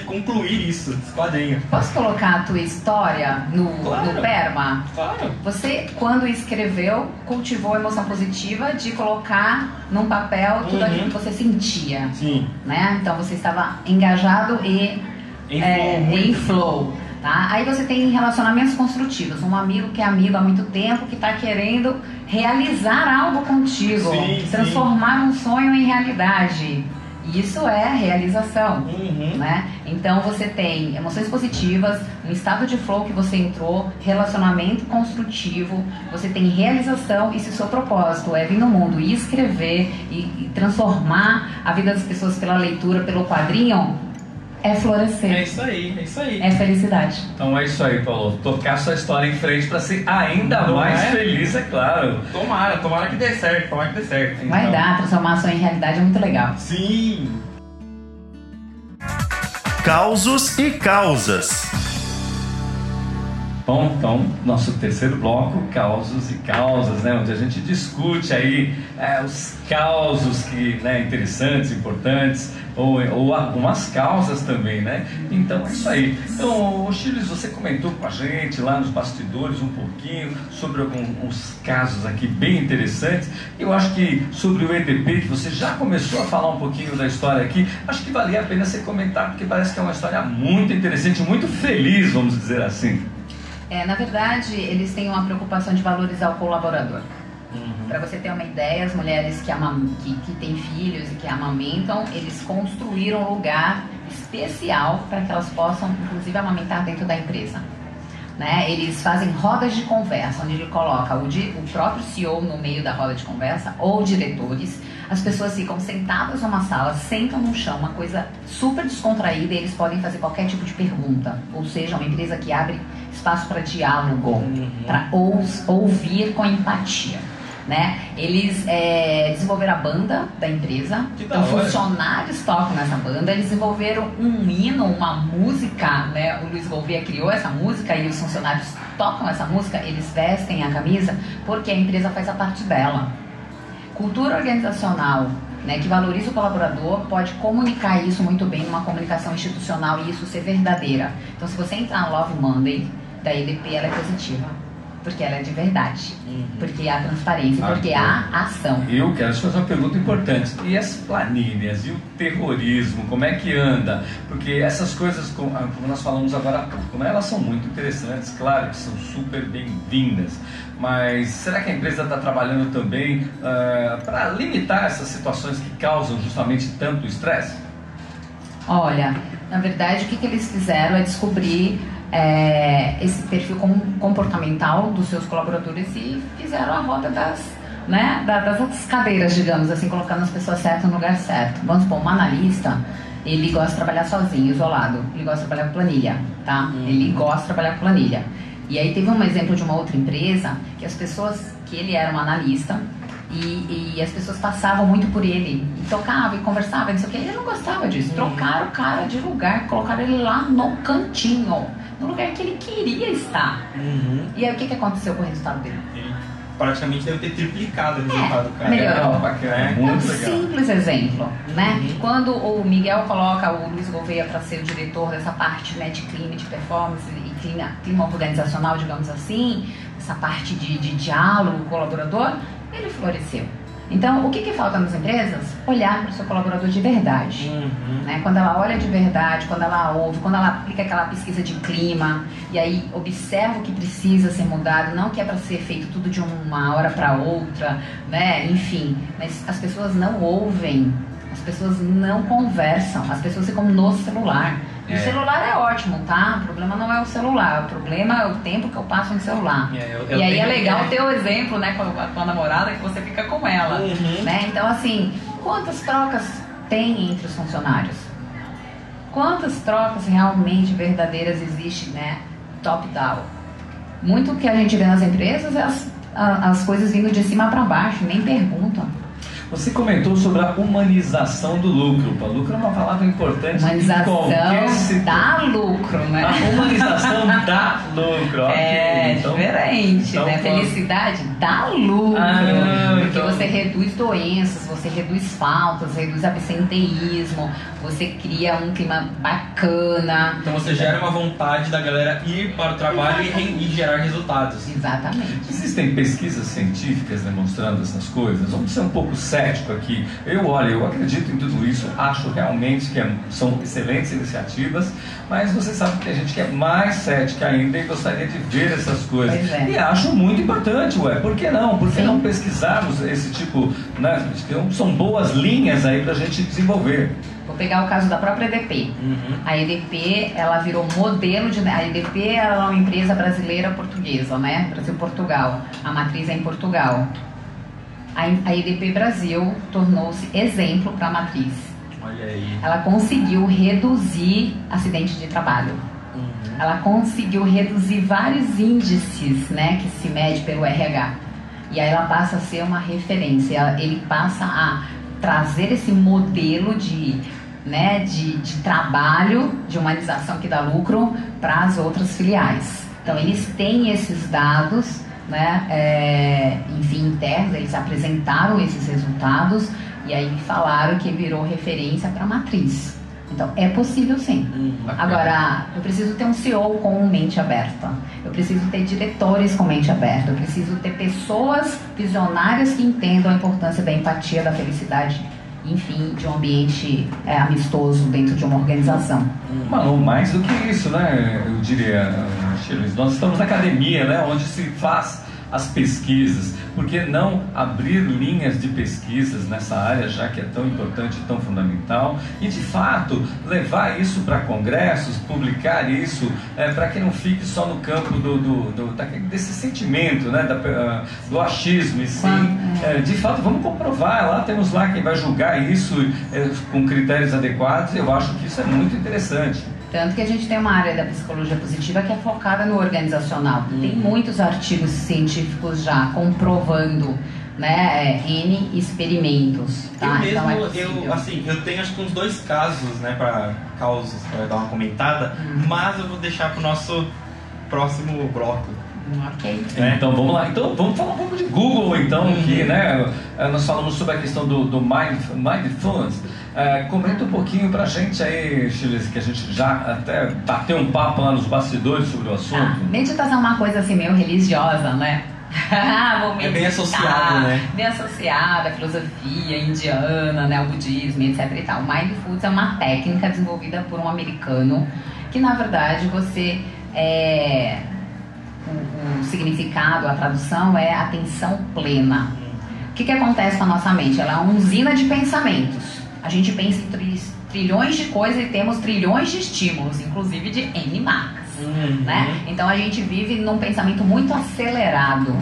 S4: concluir isso, esse quadrinho.
S3: Posso colocar a tua história no,
S4: Claro.
S3: no Perma?
S4: Claro.
S3: Você, quando escreveu, cultivou a emoção positiva de colocar num papel tudo
S4: Uhum.
S3: aquilo que você sentia,
S4: Sim.
S3: né? Então você estava engajado e
S4: Em
S3: é,
S4: flow,
S3: em flow. Tá? Aí você tem relacionamentos construtivos, um amigo que é amigo há muito tempo, que está querendo realizar algo contigo,
S4: Sim, sim.
S3: transformar um sonho em realidade. Isso é realização.
S4: Uhum.
S3: Né? Então você tem emoções positivas, um estado de flow que você entrou, relacionamento construtivo, você tem realização e se o seu propósito é vir no mundo e escrever e, e transformar a vida das pessoas pela leitura, pelo quadrinho, é
S4: É
S3: florescer,
S4: isso aí, é isso aí.
S3: é felicidade.
S2: Então é isso aí, Paulo. Tocar sua história em frente para ser ainda
S4: Não
S2: mais
S4: é?
S2: feliz, é claro.
S4: Tomara, tomara que dê certo, tomara que dê certo.
S3: Vai
S2: Então.
S3: dar, transformar a sonho em realidade é muito legal.
S4: Sim.
S1: Causos e causas.
S2: Bom, então, nosso terceiro bloco, causos e causas, né? Onde a gente discute aí é, os causos que, né, interessantes, importantes, ou, ou algumas causas também, né? Então é isso aí. Então, Chiles, você comentou com a gente lá nos bastidores um pouquinho sobre alguns casos aqui bem interessantes. Eu acho que sobre o EDP, que você já começou a falar um pouquinho da história aqui, acho que valia a pena você comentar, porque parece que é uma história muito interessante, muito feliz, vamos dizer assim.
S3: É, na verdade, eles têm uma preocupação de valorizar o colaborador.
S4: Uhum.
S3: Para você ter uma ideia, as mulheres que, amam, que, que têm filhos e que amamentam, eles construíram um lugar especial para que elas possam, inclusive, amamentar dentro da empresa. Né? Eles fazem rodas de conversa, onde ele coloca o, di- o próprio CEO no meio da roda de conversa, ou diretores. As pessoas ficam sentadas numa sala, sentam no chão, uma coisa super descontraída, e eles podem fazer qualquer tipo de pergunta. Ou seja, uma empresa que abre espaço para diálogo
S4: Uhum.
S3: para ouvir com empatia. Né? Eles é, desenvolveram a banda da empresa,
S4: Que
S3: então funcionários tocam nessa banda, eles desenvolveram um hino, uma música, né? O Luiz Gouveia criou essa música e os funcionários tocam essa música, eles vestem a camisa porque a empresa faz a parte dela. Cultura organizacional né, que valoriza o colaborador pode comunicar isso muito bem numa comunicação institucional e isso ser verdadeira. Então, se você entrar na Love Monday da EDP, ela é positiva, porque ela é de verdade,
S4: Uhum.
S3: porque há transparência,
S2: Ah,
S3: porque
S2: bom.
S3: há ação.
S2: Eu quero te fazer uma pergunta importante. E as planilhas? E o terrorismo? Como é que anda? Porque essas coisas, como ah, como nós falamos agora há pouco, né, elas são muito interessantes, claro que são super bem-vindas. Mas será que a empresa está trabalhando também para limitar essas situações que causam justamente tanto estresse?
S3: Olha, na verdade, o que, que eles fizeram é descobrir é, esse perfil com- comportamental dos seus colaboradores e fizeram a roda das, né, da- das cadeiras, digamos assim, colocando as pessoas certas no lugar certo. Vamos supor, um analista, ele gosta de trabalhar sozinho, isolado. Ele gosta de trabalhar com planilha, tá? Ele gosta de trabalhar com planilha. E aí teve um exemplo de uma outra empresa que as pessoas, que ele era um analista, e, e as pessoas passavam muito por ele e tocavam e conversavam, não sei o que. Ele não gostava disso. Trocaram o cara de lugar, colocaram ele lá no cantinho, no lugar que ele queria estar.
S4: Uhum.
S3: E aí o que, que aconteceu com o resultado dele?
S4: Ele praticamente deve ter triplicado o resultado, cara.
S3: melhorou.
S2: bacana,
S4: É,
S3: Um simples exemplo, né?
S4: Uhum.
S3: Quando o Miguel coloca o Luiz Gouveia para ser o diretor dessa parte né, de clima, de performance e clima, clima organizacional, digamos assim, essa parte de, de diálogo colaborador, ele floresceu. Então, o que, que falta nas empresas? Olhar para o seu colaborador de verdade.
S4: Uhum.
S3: né? Quando ela olha de verdade, quando ela ouve, quando ela aplica aquela pesquisa de clima e aí observa o que precisa ser mudado, não que é para ser feito tudo de uma hora para outra, né? Enfim, mas as pessoas não ouvem, as pessoas não conversam, as pessoas ficam no celular.
S2: É.
S3: O celular é ótimo, tá? O problema não é o celular, o problema é o tempo que eu passo no celular.
S4: É, eu- eu
S3: e aí é legal ter o exemplo, né, com a tua namorada, que você fica com ela.
S4: Uhum.
S3: Né? Então, assim, quantas trocas tem entre os funcionários? Quantas trocas realmente verdadeiras existem, né? Top-down. Muito que a gente vê nas empresas é as, as coisas vindo de cima para baixo, nem perguntam.
S2: Você comentou sobre a humanização do lucro. O lucro é uma palavra importante
S3: Humanização
S2: setor.
S3: dá lucro, né?
S2: A humanização dá lucro.
S3: É
S2: Então,
S3: diferente,
S2: então,
S3: né? Felicidade dá lucro.
S2: Ah,
S3: porque
S2: então-
S3: você reduz doenças, você reduz faltas, reduz absenteísmo, você cria um clima bacana.
S4: Então você gera uma vontade da galera ir para o trabalho e, e gerar resultados.
S3: Exatamente.
S2: Existem pesquisas científicas demonstrando essas coisas? Vamos ser um pouco cético aqui. Eu, olha, eu acredito em tudo isso, acho realmente que é- são excelentes iniciativas, mas você sabe que tem gente que é mais cética ainda e gostaria de ver essas coisas.
S3: É.
S2: E acho muito importante, ué. Por que não? Por que
S3: Sim.
S2: não pesquisarmos esse tipo, né? São boas linhas aí pra gente desenvolver.
S3: Vou pegar o caso da própria EDP.
S4: Uhum.
S3: A EDP, ela virou modelo de. A EDP ela é uma empresa brasileira portuguesa, né? Brasil-Portugal. A matriz é em Portugal. A, EDP Brasil tornou-se exemplo para a matriz.
S4: Olha aí.
S3: Ela conseguiu reduzir acidente de trabalho.
S4: Uhum.
S3: Ela conseguiu reduzir vários índices, né, que se mede pelo RH. E aí ela passa a ser uma referência. Ela- Ele passa a trazer esse modelo de, né, de, de trabalho, de humanização que dá lucro para as outras filiais. Então eles têm esses dados, né, é, enfim, internos. Eles apresentaram esses resultados e aí falaram que virou referência para a matriz. Então é possível sim.
S4: Uhum.
S3: Agora, eu preciso ter um CEO com mente aberta. Eu preciso ter diretores com mente aberta. Eu preciso ter pessoas visionárias que entendam a importância da empatia, da felicidade, enfim, de um ambiente é, amistoso dentro de uma organização.
S2: Mano, mais do que isso, né? Eu diria, Chiles, nós estamos na academia, né? Onde se faz as pesquisas. Por que não abrir linhas de pesquisas nessa área, já que é tão importante e tão fundamental? E, de fato, levar isso para congressos, publicar isso, para que não fique só no campo do, do, do- desse sentimento, né? Da, ah, do achismo, e sim,
S3: Quando-
S2: é, de fato, vamos comprovar. Lá temos lá quem vai julgar isso é, com critérios adequados. Eu acho que isso é muito interessante.
S3: Tanto que a gente tem uma área da psicologia positiva que é focada no organizacional. Tem
S4: Uhum.
S3: muitos artigos científicos já comprovando né, é, N experimentos. Tá?
S4: Eu mesmo,
S3: então é
S4: eu, assim, eu tenho acho que uns dois casos, né, para causas, para dar uma comentada,
S3: Hum.
S4: mas eu vou deixar pro nosso próximo bloco.
S3: Ok.
S4: É.
S2: Então vamos lá. Então vamos falar um pouco de Google então
S4: Uhum.
S2: aqui, né? Nós falamos sobre a questão do, do mind, mindfulness. Eh, comenta um pouquinho pra gente aí, Chiles, que a gente já até bateu um papo lá nos bastidores sobre o assunto.
S3: Meditação é uma coisa assim meio religiosa, né? Vou
S4: É bem associado, né?
S3: Bem associada à filosofia indiana, né? O budismo, etc e tal. Mindfulness é uma técnica desenvolvida por um americano que, na verdade, você... É, o, o significado, a tradução é atenção plena. O que, que acontece com a nossa mente? Ela é uma usina de pensamentos. A gente pensa em tri- trilhões de coisas e temos trilhões de estímulos, inclusive de N marcas.
S4: Uhum.
S3: Né? Então a gente vive num pensamento muito acelerado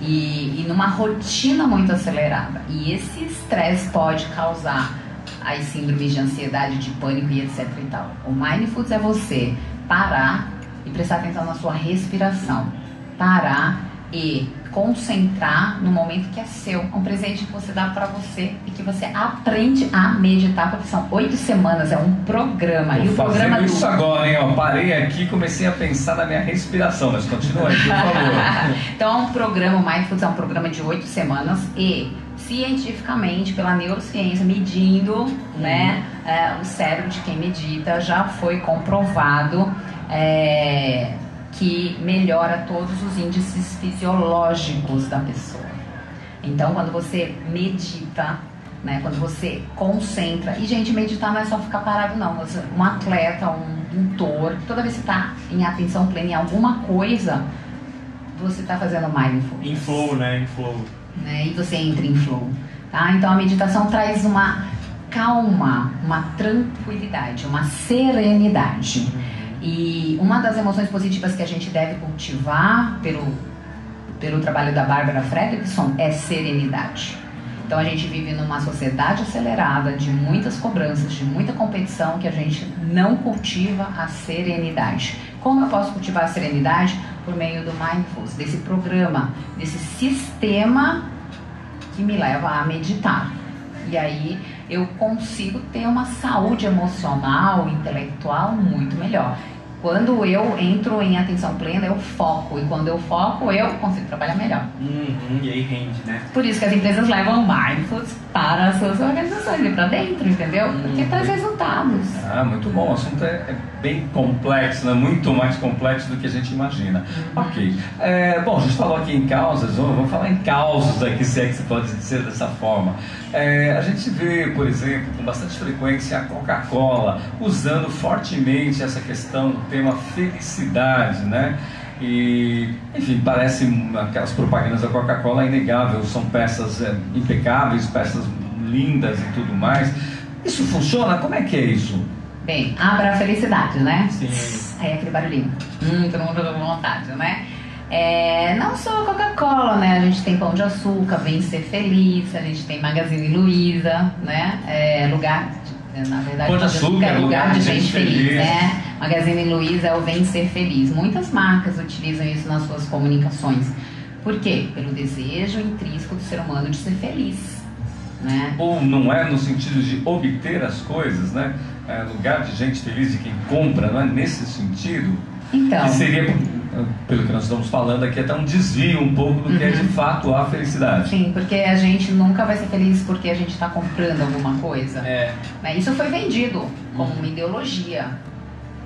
S3: e, e numa rotina muito acelerada. E esse estresse pode causar as síndromes de ansiedade, de pânico e etc e tal. O Mindfulness é você parar e prestar atenção na sua respiração. Parar e concentrar no momento que é seu. Um presente que você dá para você e que você aprende a meditar, porque são oito semanas, é um programa.
S2: Vou
S3: e o programa
S2: isso agora, hein? Ó, parei aqui e comecei a pensar na minha respiração, mas continua aí, por favor.
S3: então é um programa, o Mindfulness é um programa de oito semanas e cientificamente, pela neurociência, medindo né, é, o cérebro de quem medita, já foi comprovado é, que melhora todos os índices fisiológicos da pessoa. Então, quando você medita, né, quando você concentra, e gente, meditar não é só ficar parado, não. Um atleta, um pintor, toda vez que está em atenção plena em alguma coisa, você está fazendo mindfulness.
S4: Em flow, né? Em flow
S3: né? E você entra em flow, tá? Então a meditação traz uma calma, uma tranquilidade, uma serenidade. E uma das emoções positivas que a gente deve cultivar pelo, pelo trabalho da Bárbara Fredrickson é serenidade. Então a gente vive numa sociedade acelerada, de muitas cobranças, de muita competição, que a gente não cultiva a serenidade. Como eu posso cultivar a serenidade? Por meio do Mindfulness, desse programa, desse sistema que me leva a meditar. E aí eu consigo ter uma saúde emocional, intelectual muito melhor. Quando eu entro em atenção plena, eu foco. E quando eu foco, eu consigo trabalhar melhor.
S4: Uhum, e aí rende, né?
S3: Por isso que as empresas levam mindfulness para as suas organizações e para dentro, entendeu? Porque uhum. traz resultados.
S2: Ah, muito bom. O assunto é, é, bem complexo, né? muito mais complexo do que a gente imagina. Uhum. Ok. É, bom, a gente falou aqui em causas, vamos falar em causos aqui, se é que se pode dizer dessa forma. É, a gente vê, por exemplo, com bastante frequência a Coca-Cola usando fortemente essa questão, o tema felicidade, né? E, enfim, parece aquelas propagandas da Coca-Cola é inegável, são peças é, impecáveis, peças lindas e tudo mais. Isso funciona? Como é que é isso?
S3: Bem, abra a felicidade, né?
S4: Sim.
S3: Aí aquele barulhinho. Hum, todo mundo com vontade, né? É, não só Coca-Cola, né? A gente tem Pão de Açúcar, Vem Ser Feliz, a gente tem Magazine Luiza, né? É, lugar, de, na verdade,
S2: Pão de Açúcar,
S3: é lugar de gente feliz,
S2: feliz,
S3: né? Magazine Luiza é o Vem Ser Feliz. Muitas marcas utilizam isso nas suas comunicações. Por quê? Pelo desejo intrínseco do ser humano de ser feliz. Né?
S2: Ou não é no sentido de obter as coisas, né? É lugar de gente feliz, de quem compra, não é nesse sentido?
S3: Então.
S2: Que seria pelo que nós estamos falando aqui, até um desvio um pouco do que é de uhum. fato a felicidade.
S3: Sim, porque a gente nunca vai ser feliz porque a gente está comprando alguma coisa.
S4: É.
S3: Né? Isso foi vendido como uma ideologia.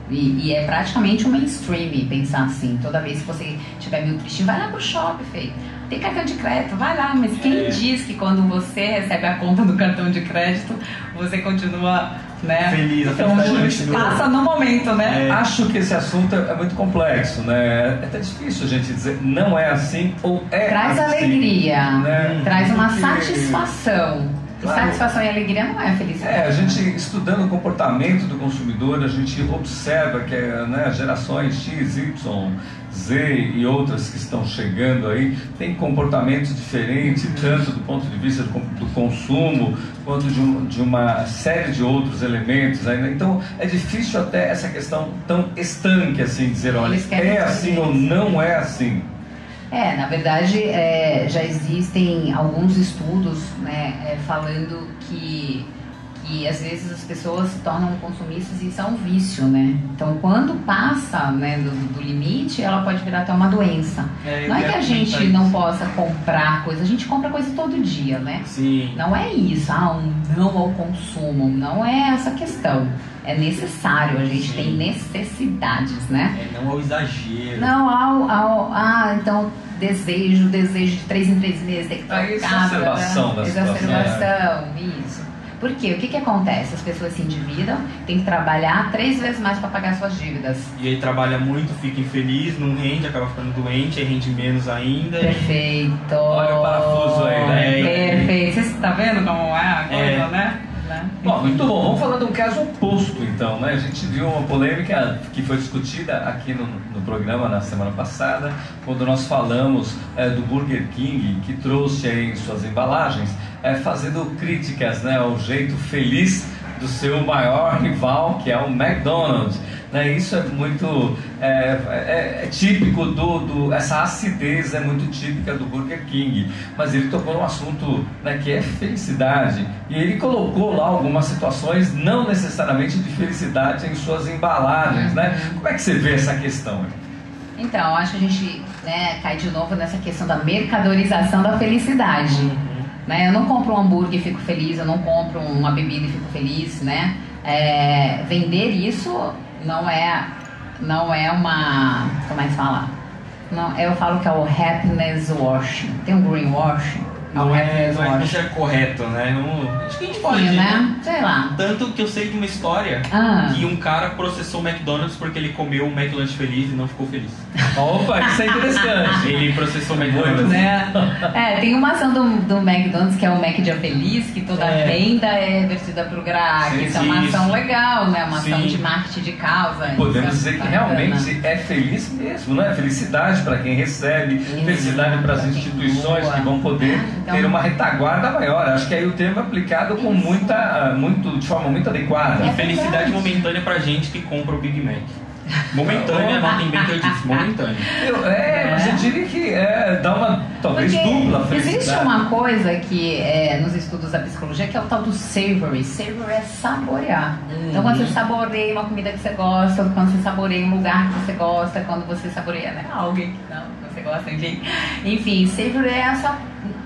S3: E, e, é praticamente um mainstream pensar assim. Toda vez que você tiver meio triste, vai lá pro shopping, feio. Tem cartão de crédito, vai lá. Mas quem é. diz que quando você recebe a conta do cartão de crédito, você continua né?
S4: Feliz, a
S3: então, passa no momento, né?
S2: É. Acho que esse assunto é muito complexo, né? É até difícil a gente dizer não é assim ou é
S3: Traz
S2: assim.
S3: alegria, né? traz uma Porque... satisfação. Claro. Satisfação e alegria não é felicidade.
S2: É, a gente estudando o comportamento do consumidor, a gente observa que né, gerações X, Y, Z e outras que estão chegando aí têm comportamentos diferentes, tanto do ponto de vista do, do consumo, quanto de, um, de, uma série de outros elementos. Aí, né? Então é difícil até essa questão tão estanque assim, dizer, olha, é assim ou não é assim.
S3: É, na verdade, é, já existem alguns estudos né, é, falando que, que às vezes as pessoas se tornam consumistas e isso é um vício, né? Então, quando passa né, do, do limite, ela pode virar até uma doença. É, não é que a gente não possa comprar coisa, a gente compra coisa todo dia, né?
S4: Sim.
S3: Não é isso, ah, um não ao consumo, não é essa questão é necessário, a gente Sim. tem necessidades, né?
S4: É, não ao exagero.
S3: Não ao, ao ah, então desejo, desejo de três em três meses, tem que
S2: trocar. A exacerbação
S3: da Exacerbação, isso. Por quê? O que, que acontece? As pessoas se endividam, tem que trabalhar três vezes mais para pagar suas dívidas.
S4: E aí trabalha muito, fica infeliz, não rende, acaba ficando doente, aí rende menos ainda.
S3: Perfeito.
S2: Olha o parafuso aí,
S3: né? Perfeito. Você está vendo como é a coisa, é. né?
S2: Né? Bom, muito bom. Vamos falar de um caso oposto, então. Né? A gente viu uma polêmica que foi discutida aqui no, no programa na semana passada, quando nós falamos é, do Burger King, que trouxe em suas embalagens, é, fazendo críticas né, ao jeito feliz do seu maior rival, que é o McDonald's. Né? Isso é muito é, é, é típico do, do, Essa acidez é muito típica do Burger King. Mas ele tocou num assunto né, que é felicidade. E ele colocou lá algumas situações, não necessariamente de felicidade, em suas embalagens. Né?
S3: Uhum.
S2: Como é que você vê essa questão?
S3: Então, acho que a gente né, cai de novo nessa questão da mercadorização da felicidade. Uhum. Né? Eu não compro um hambúrguer e fico feliz, eu não compro uma bebida e fico feliz, né? É, vender isso não é, não é uma. Como é que fala? Não, eu falo que é o happiness washing. Tem um greenwashing
S4: não é, não é, é correto, né? Não, acho que a gente pode.
S3: Sim, né? Sei lá.
S4: Tanto que eu sei de uma história ah. que um cara processou o McDonald's porque ele comeu um McLanche feliz e não ficou feliz.
S2: Opa, isso é interessante.
S4: ele processou o McDonald's.
S3: Né? É, tem uma ação do, do McDonald's que é o Mac Dia Feliz, que toda é. venda é revertida pro GRAC. Isso é uma ação legal, né? Uma Sim. ação de marketing de causa.
S2: Podemos é dizer que realmente é feliz mesmo, né? Felicidade para quem recebe, felicidade para as instituições que vão poder então, ter uma retaguarda maior. Acho que aí o termo é aplicado com muita, muito, de forma muito adequada.
S4: É felicidade momentânea pra gente que compra o Big Mac. Momentânea, notem bem que eu disse, momentânea.
S2: Eu, é, mas eu diria que é, dá uma, talvez, Porque dupla felicidade.
S3: Existe uma coisa que é, nos estudos da psicologia que é o tal do savory. Savory é saborear. Uhum. Então, quando você saboreia uma comida que você gosta, quando você saboreia um lugar que você gosta, quando você saboreia né, alguém que não, você gosta, enfim. Enfim, savory é essa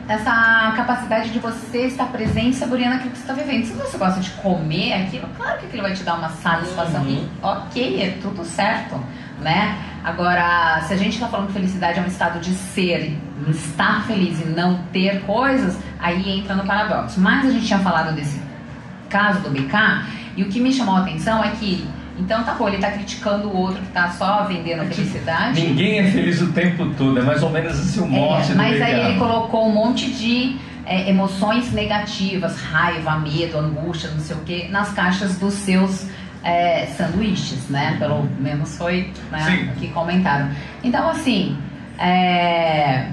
S3: essa capacidade de você estar presente saboreando aquilo que você está vivendo. Se você gosta de comer aquilo, claro que aquilo vai te dar uma satisfação uhum. ok, é tudo certo, né? Agora, se a gente está falando que felicidade é um estado de ser, estar feliz e não ter coisas, aí entra no paradoxo. Mas a gente tinha falado desse caso do BK e o que me chamou a atenção é que então tá bom, ele tá criticando o outro que tá só vendendo a felicidade.
S2: Ninguém é feliz o tempo todo, é mais ou menos assim o mote é,
S3: Mas aí ele colocou um monte de é, emoções negativas, raiva, medo, angústia, não sei o que, nas caixas dos seus é, sanduíches, né? Pelo menos foi né, que comentaram. Então assim, é,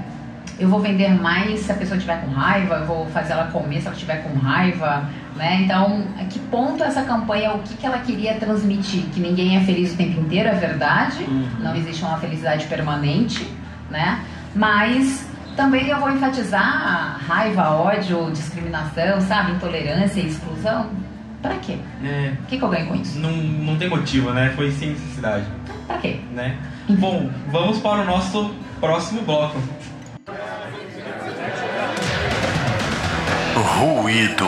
S3: eu vou vender mais se a pessoa estiver com raiva, eu vou fazer ela comer se ela estiver com raiva, né? Então, a que ponto essa campanha, o que, que ela queria transmitir? Que ninguém é feliz o tempo inteiro, é verdade, uhum. não existe uma felicidade permanente, né? Mas também eu vou enfatizar raiva, ódio, discriminação, sabe? Intolerância, exclusão. Pra quê? É. O que, que eu ganho com isso?
S4: Não, não tem motivo, né? Foi sem necessidade.
S3: Pra quê?
S4: Né? Bom, vamos para o nosso próximo bloco.
S1: Ruído.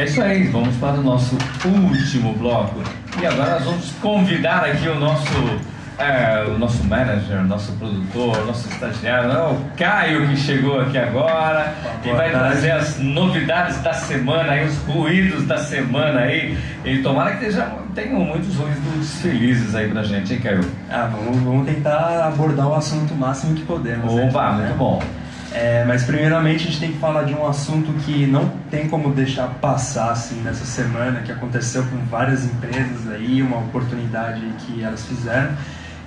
S2: É isso aí, vamos para o nosso último bloco. E agora nós vamos convidar aqui o nosso, é, o nosso manager, nosso produtor, nosso estagiário, né? o Caio que chegou aqui agora Boa e vai tarde. trazer as novidades da semana, aí, os ruídos da semana aí. E tomara que já tenham muitos ruídos felizes aí pra gente, hein, Caio?
S5: Ah, vamos, vamos tentar abordar o assunto máximo que podemos.
S2: Opa, né? muito bom.
S5: É, mas primeiramente a gente tem que falar de um assunto que não tem como deixar passar assim nessa semana, que aconteceu com várias empresas aí, uma oportunidade que elas fizeram,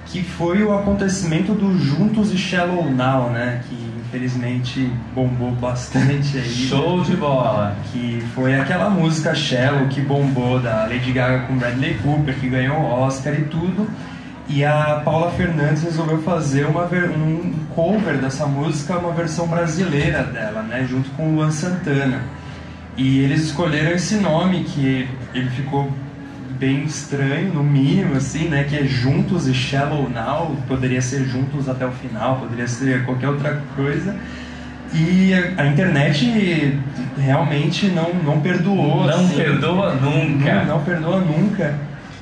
S5: que foi o acontecimento do Juntos e Shallow Now, né? Que infelizmente bombou bastante aí.
S2: Show de bola!
S5: Que foi aquela música Shallow que bombou da Lady Gaga com Bradley Cooper, que ganhou o Oscar e tudo. E a Paula Fernandes resolveu fazer uma um cover dessa música, uma versão brasileira dela, né, junto com o Luan Santana. E eles escolheram esse nome que ele ficou bem estranho, no mínimo, assim, né, que é Juntos e Shallow Now, poderia ser Juntos até o final, poderia ser qualquer outra coisa. E a, a internet realmente não, não perdoou.
S2: Não assim, perdoa nunca.
S5: Não, não perdoa nunca.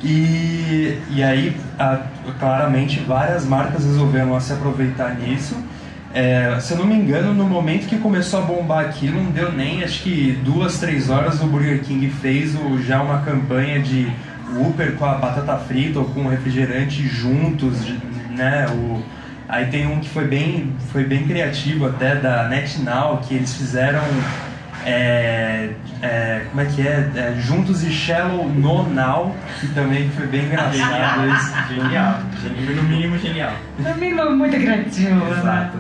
S5: E, e aí, a, claramente, várias marcas resolveram se aproveitar nisso. É, se eu não me engano, no momento que começou a bombar aquilo, não deu nem acho que duas, três horas o Burger King fez o, já uma campanha de Uber com a batata frita ou com refrigerante juntos, né? O, aí tem um que foi bem, foi bem criativo até da NetNow, que eles fizeram é, é, como é que é? é? Juntos e Shallow No Now, que também foi bem engraçado
S4: isso. Genial, no mínimo genial.
S3: No mínimo muito criativo. Né? Exato.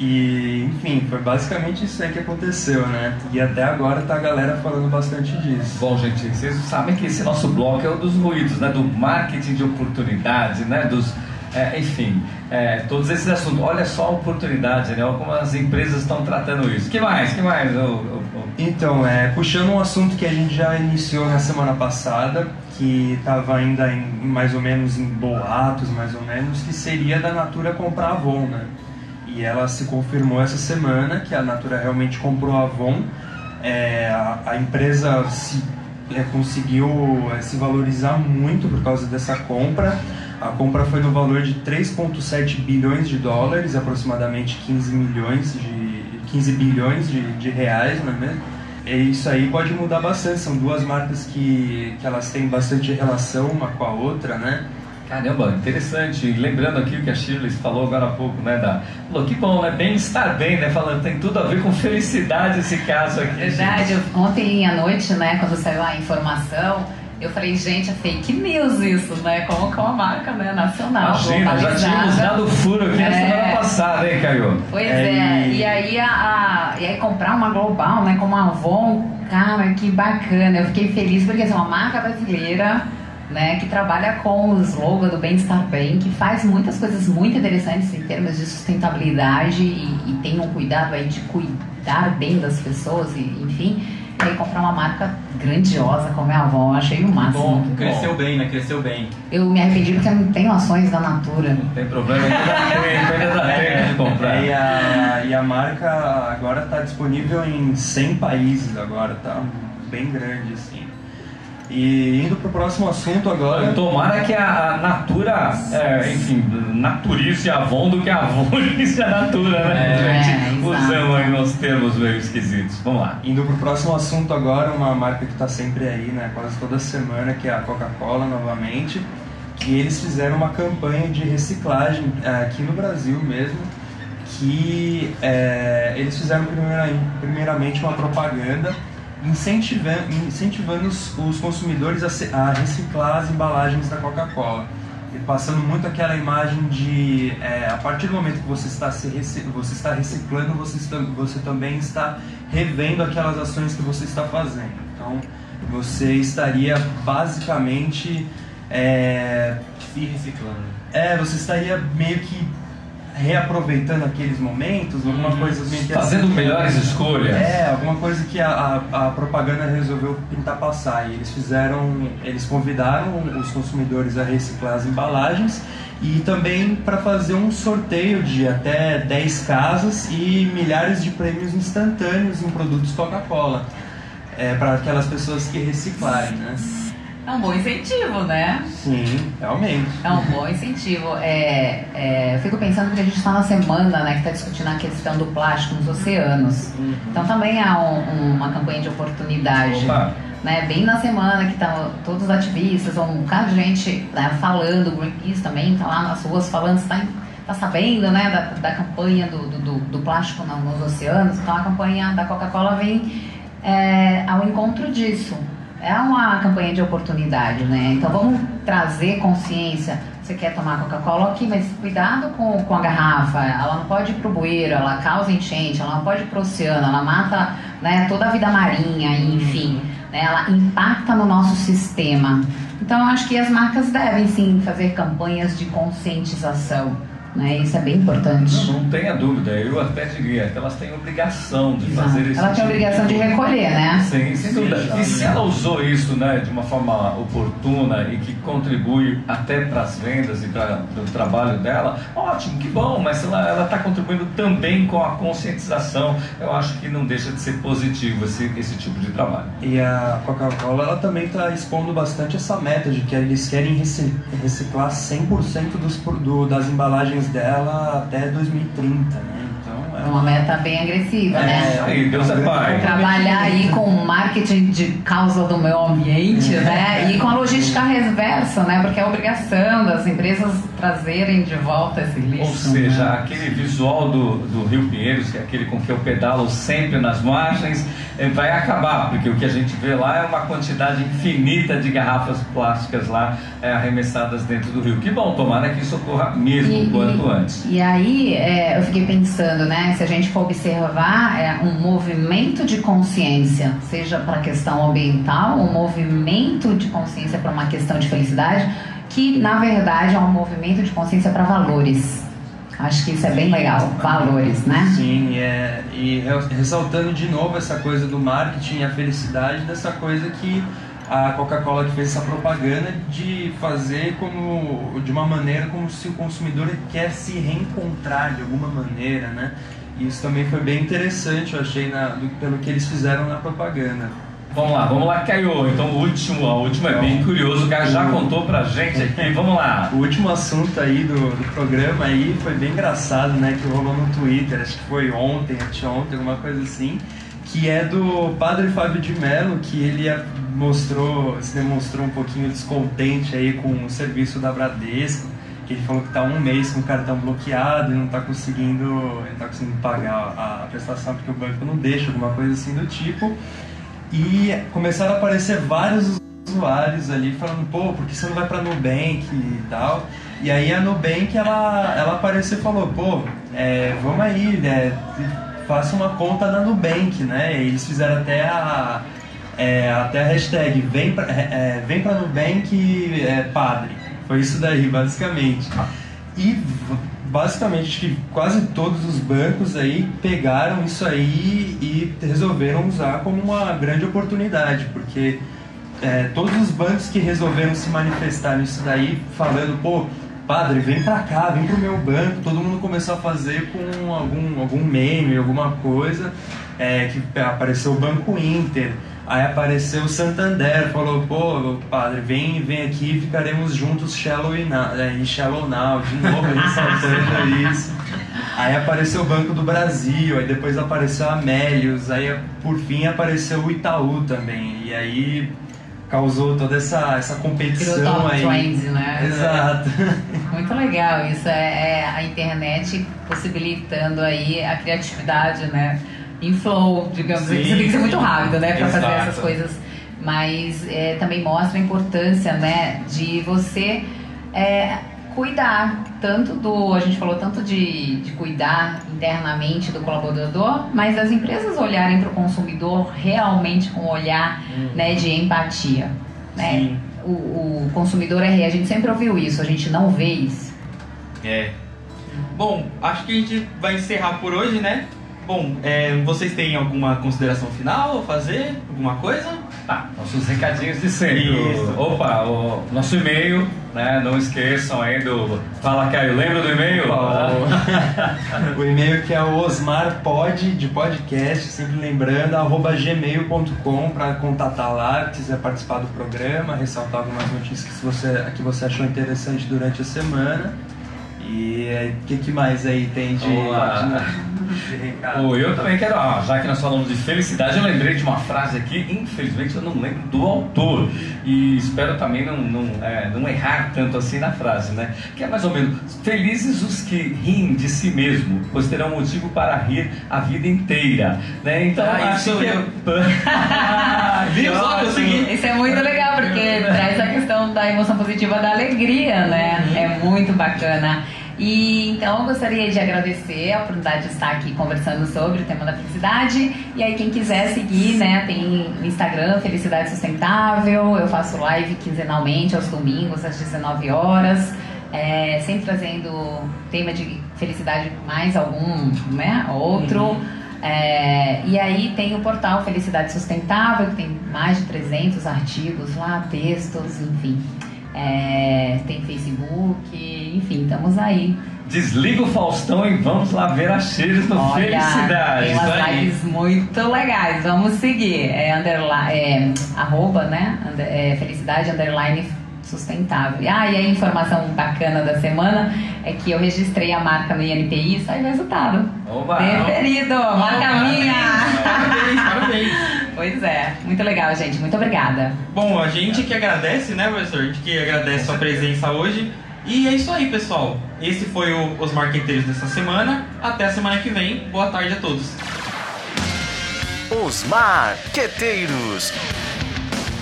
S5: E, enfim, foi basicamente isso aí que aconteceu, né? E até agora tá a galera falando bastante disso.
S2: Bom, gente, vocês sabem que esse nosso bloco é um dos ruídos, né? Do marketing de oportunidade, né? Dos, é, enfim, é, todos esses assuntos. Olha só a oportunidade, né? Como as empresas estão tratando isso. que mais? que mais?
S5: Então, é, puxando um assunto que a gente já iniciou na semana passada, que estava ainda em, mais ou menos em boatos, mais ou menos, que seria da Natura comprar a Avon, né? E ela se confirmou essa semana que a Natura realmente comprou a Avon. É, a, a, empresa se, é, conseguiu é, se valorizar muito por causa dessa compra. A compra foi no valor de 3,7 bilhões de dólares, aproximadamente 15 milhões de 15 bilhões de, de reais, não é mesmo? E isso aí pode mudar bastante. São duas marcas que, que elas têm bastante relação uma com a outra, né?
S2: Caramba, interessante. Lembrando aqui o que a Shirley falou agora há pouco, né? Da, falou, que bom, né? Bem estar bem, né? Falando, tem tudo a ver com felicidade esse caso aqui.
S3: Verdade. Ontem à noite, né, quando saiu a informação, eu falei, gente, é fake news isso, né? Como que é uma marca né, nacional.
S2: Imagina, já tínhamos dado furo aqui é. na semana passada, hein, Caio?
S3: Pois é, é e... aí a, a, e aí comprar uma global, né, como a Avon, cara, que bacana. Eu fiquei feliz porque assim, uma marca brasileira né, que trabalha com o slogan do Bem-Estar Bem, que faz muitas coisas muito interessantes em termos de sustentabilidade e, e tem um cuidado aí de cuidar bem das pessoas, e, enfim. E aí comprar uma marca grandiosa como é a Avon, achei o máximo.
S4: Bom, cresceu bom. bem, né? Cresceu bem.
S3: Eu me arrependi porque eu não tenho ações da Natura.
S2: Não tem problema, ainda dá tempo, ainda dá tempo de comprar.
S5: E a, e a marca agora está disponível em 100 países agora, tá bem grande assim. E indo para o próximo assunto agora.
S2: Tomara que a, a Natura, é, enfim, naturize a Avon do que a Avonize a Natura, né? É, a gente usamos aí nos termos meio esquisitos. Vamos lá.
S5: Indo para o próximo assunto agora, uma marca que está sempre aí, né? Quase toda semana, que é a Coca-Cola novamente. Que eles fizeram uma campanha de reciclagem é, aqui no Brasil mesmo. Que é, eles fizeram primeiramente uma propaganda incentivando, incentivando os, os consumidores a, a, reciclar as embalagens da Coca-Cola. E passando muito aquela imagem de é, a partir do momento que você está, se você está reciclando, você, está, você também está revendo aquelas ações que você está fazendo. Então você estaria basicamente. É,
S4: se reciclando.
S5: É, você estaria meio que reaproveitando aqueles momentos, alguma uhum. coisa meio que
S2: Fazendo assim, melhores escolhas.
S5: É, alguma coisa que a, a, a, propaganda resolveu pintar passar. E eles fizeram, eles convidaram os consumidores a reciclar as embalagens e também para fazer um sorteio de até 10 casas e milhares de prêmios instantâneos em produtos Coca-Cola. É, para aquelas pessoas que reciclarem, né?
S3: É um bom incentivo, né?
S5: Sim, realmente.
S3: É um bom incentivo. É, é, eu fico pensando que a gente está na semana né, que está discutindo a questão do plástico nos oceanos. Uhum. Então também há um, uma campanha de oportunidade. Opa. Né, bem na semana que estão todos os ativistas, um bocado de gente né, falando, o Greenpeace também está lá nas ruas falando, está tá sabendo né, da, da campanha do, do, do plástico nos oceanos. Então a campanha da Coca-Cola vem é, ao encontro disso é uma campanha de oportunidade, né? Então vamos trazer consciência. Você quer tomar Coca-Cola aqui, mas cuidado com, com a garrafa. Ela não pode ir pro bueiro, ela causa enchente, ela não pode ir pro oceano, ela mata né, toda a vida marinha, enfim. Né, ela impacta no nosso sistema. Então eu acho que as marcas devem sim fazer campanhas de conscientização. Né? Isso é bem importante.
S2: Não, não tenha dúvida, eu até diria que elas têm obrigação de Exato. fazer isso.
S3: Ela tem obrigação de recolher, né?
S2: Sim, sem dúvida. E se ela usou isso né, de uma forma oportuna e que contribui até para as vendas e para o trabalho dela, ótimo, que bom, mas ela está contribuindo também com a conscientização. Eu acho que não deixa de ser positivo esse, esse tipo de trabalho.
S5: E a Coca-Cola ela também está expondo bastante essa meta de que eles querem reciclar 100% dos, do, das embalagens dela até 2030, né?
S3: É uma meta bem agressiva, é,
S2: né? Aí, Deus é pai.
S3: Trabalhar aí com marketing de causa do meio ambiente, né? E com a logística reversa, né? Porque é obrigação das empresas trazerem de volta esse lixo.
S2: Ou seja, né? aquele visual do, do Rio Pinheiros, que é aquele com que eu pedalo sempre nas margens, eh, vai acabar, porque o que a gente vê lá é uma quantidade infinita de garrafas plásticas lá é, arremessadas dentro do rio. Que bom, tomara que isso ocorra mesmo
S3: e,
S2: quanto
S3: e,
S2: antes.
S3: E aí, é, eu fiquei pensando, né? Né? Se a gente for observar, é um movimento de consciência, seja para a questão ambiental, um movimento de consciência para uma questão de felicidade, que na verdade é um movimento de consciência para valores. Acho que isso é bem legal, valores, né?
S5: Sim, é, e ressaltando de novo essa coisa do marketing e a felicidade dessa coisa que a Coca-Cola que fez essa propaganda de fazer como de uma maneira como se o consumidor quer se reencontrar de alguma maneira, né? E isso também foi bem interessante, eu achei, na, pelo que eles fizeram na propaganda.
S2: Vamos lá, vamos lá, Caio. Então o último, o último é bem curioso, o cara já contou pra gente aqui, vamos lá.
S5: O último assunto aí do, do programa aí foi bem engraçado, né? Que rolou no Twitter, acho que foi ontem, anteontem, alguma coisa assim, que é do Padre Fábio de Mello, que ele mostrou, se demonstrou um pouquinho descontente aí com o serviço da Bradesco, que ele falou que está um mês com o cartão bloqueado e não está conseguindo, não tá conseguindo pagar a prestação porque o banco não deixa, alguma coisa assim do tipo. E começaram a aparecer vários usuários ali falando, pô, por que você não vai para Nubank e tal? E aí a Nubank, ela, ela apareceu e falou, pô, é, vamos aí, né, faça uma conta na Nubank, né? Eles fizeram até a, é, até a hashtag vem pra, é, é vem pra Nubank é, padre. Foi isso daí, basicamente. E basicamente que quase todos os bancos aí pegaram isso aí e resolveram usar como uma grande oportunidade, porque é, todos os bancos que resolveram se manifestar nisso daí, falando, pô, padre, vem pra cá, vem pro meu banco, todo mundo começou a fazer com algum, algum meme, alguma coisa, é, que apareceu o Banco Inter, Aí apareceu o Santander, falou, pô, padre, vem, vem aqui ficaremos juntos shallow e é, shallow now, de novo ressaltando isso. Aí apareceu o Banco do Brasil, aí depois apareceu a Amélios, aí por fim apareceu o Itaú também. E aí causou toda essa, essa competição aí.
S3: Trends, né?
S5: Exato.
S3: Muito legal, isso é, é a internet possibilitando aí a criatividade, né? em flow, digamos assim. Você tem que ser muito rápido, né, para fazer essas coisas. Mas é, também mostra a importância, né, de você é, cuidar tanto do, a gente falou tanto de, de cuidar internamente do colaborador, mas as empresas olharem para o consumidor realmente com um olhar, hum. né, de empatia, né? O, o consumidor é rei, a gente sempre ouviu isso, a gente não vê isso.
S4: É. Bom, acho que a gente vai encerrar por hoje, né? Bom, é, vocês têm alguma consideração final a fazer? Alguma coisa?
S2: Tá, nossos recadinhos de sempre. Isso. Opa, o nosso e-mail, né? Não esqueçam aí do. Fala, Caio, lembra do e-mail?
S5: o e-mail que é o osmarpod, de podcast, sempre lembrando, arroba gmail.com para contatar lá, quiser participar do programa, ressaltar algumas notícias que você, que você achou interessante durante a semana. E o que, que, mais aí tem
S2: de, recado? eu também quero, ah, já que nós falamos de felicidade, eu lembrei de uma frase aqui, infelizmente eu não lembro do autor. E espero também não, não, é, não errar tanto assim na frase, né? Que é mais ou menos, felizes os que riem de si mesmo, pois terão motivo para rir a vida inteira. Né? Então, ah, acho que... Eu...
S3: Viu só, consegui. Isso é muito legal, porque traz a questão da emoção positiva da alegria, né? Uhum. É muito bacana. E então eu gostaria de agradecer a oportunidade de estar aqui conversando sobre o tema da felicidade. E aí quem quiser seguir, né, tem o Instagram Felicidade Sustentável. Eu faço live quinzenalmente aos domingos às 19 horas. É, sempre trazendo tema de felicidade mais algum, né, outro. Uhum. É, e aí tem o portal Felicidade Sustentável, que tem mais de 300 artigos lá, textos, enfim. É, tem Facebook, enfim, estamos aí.
S2: Desliga o Faustão e vamos lá ver as cheiras do Olha, Felicidade.
S3: Tem umas lives muito legais, vamos seguir. É, underline, é arroba, né? é, felicidade underline sustentável. Ah, e a informação bacana da semana é que eu registrei a marca no INPI e saiu o resultado.
S2: Oba!
S3: Preferido, marca minha!
S4: Parabéns, parabéns!
S3: Pois é, muito legal, gente. Muito obrigada.
S4: Bom, a gente que agradece, né, professor? A gente que agradece a sua presença hoje. E é isso aí, pessoal. Esse foi o, os marqueteiros dessa semana. Até a semana que vem. Boa tarde a todos.
S1: Os Marqueteiros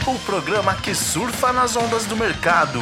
S1: o programa que surfa nas ondas do mercado.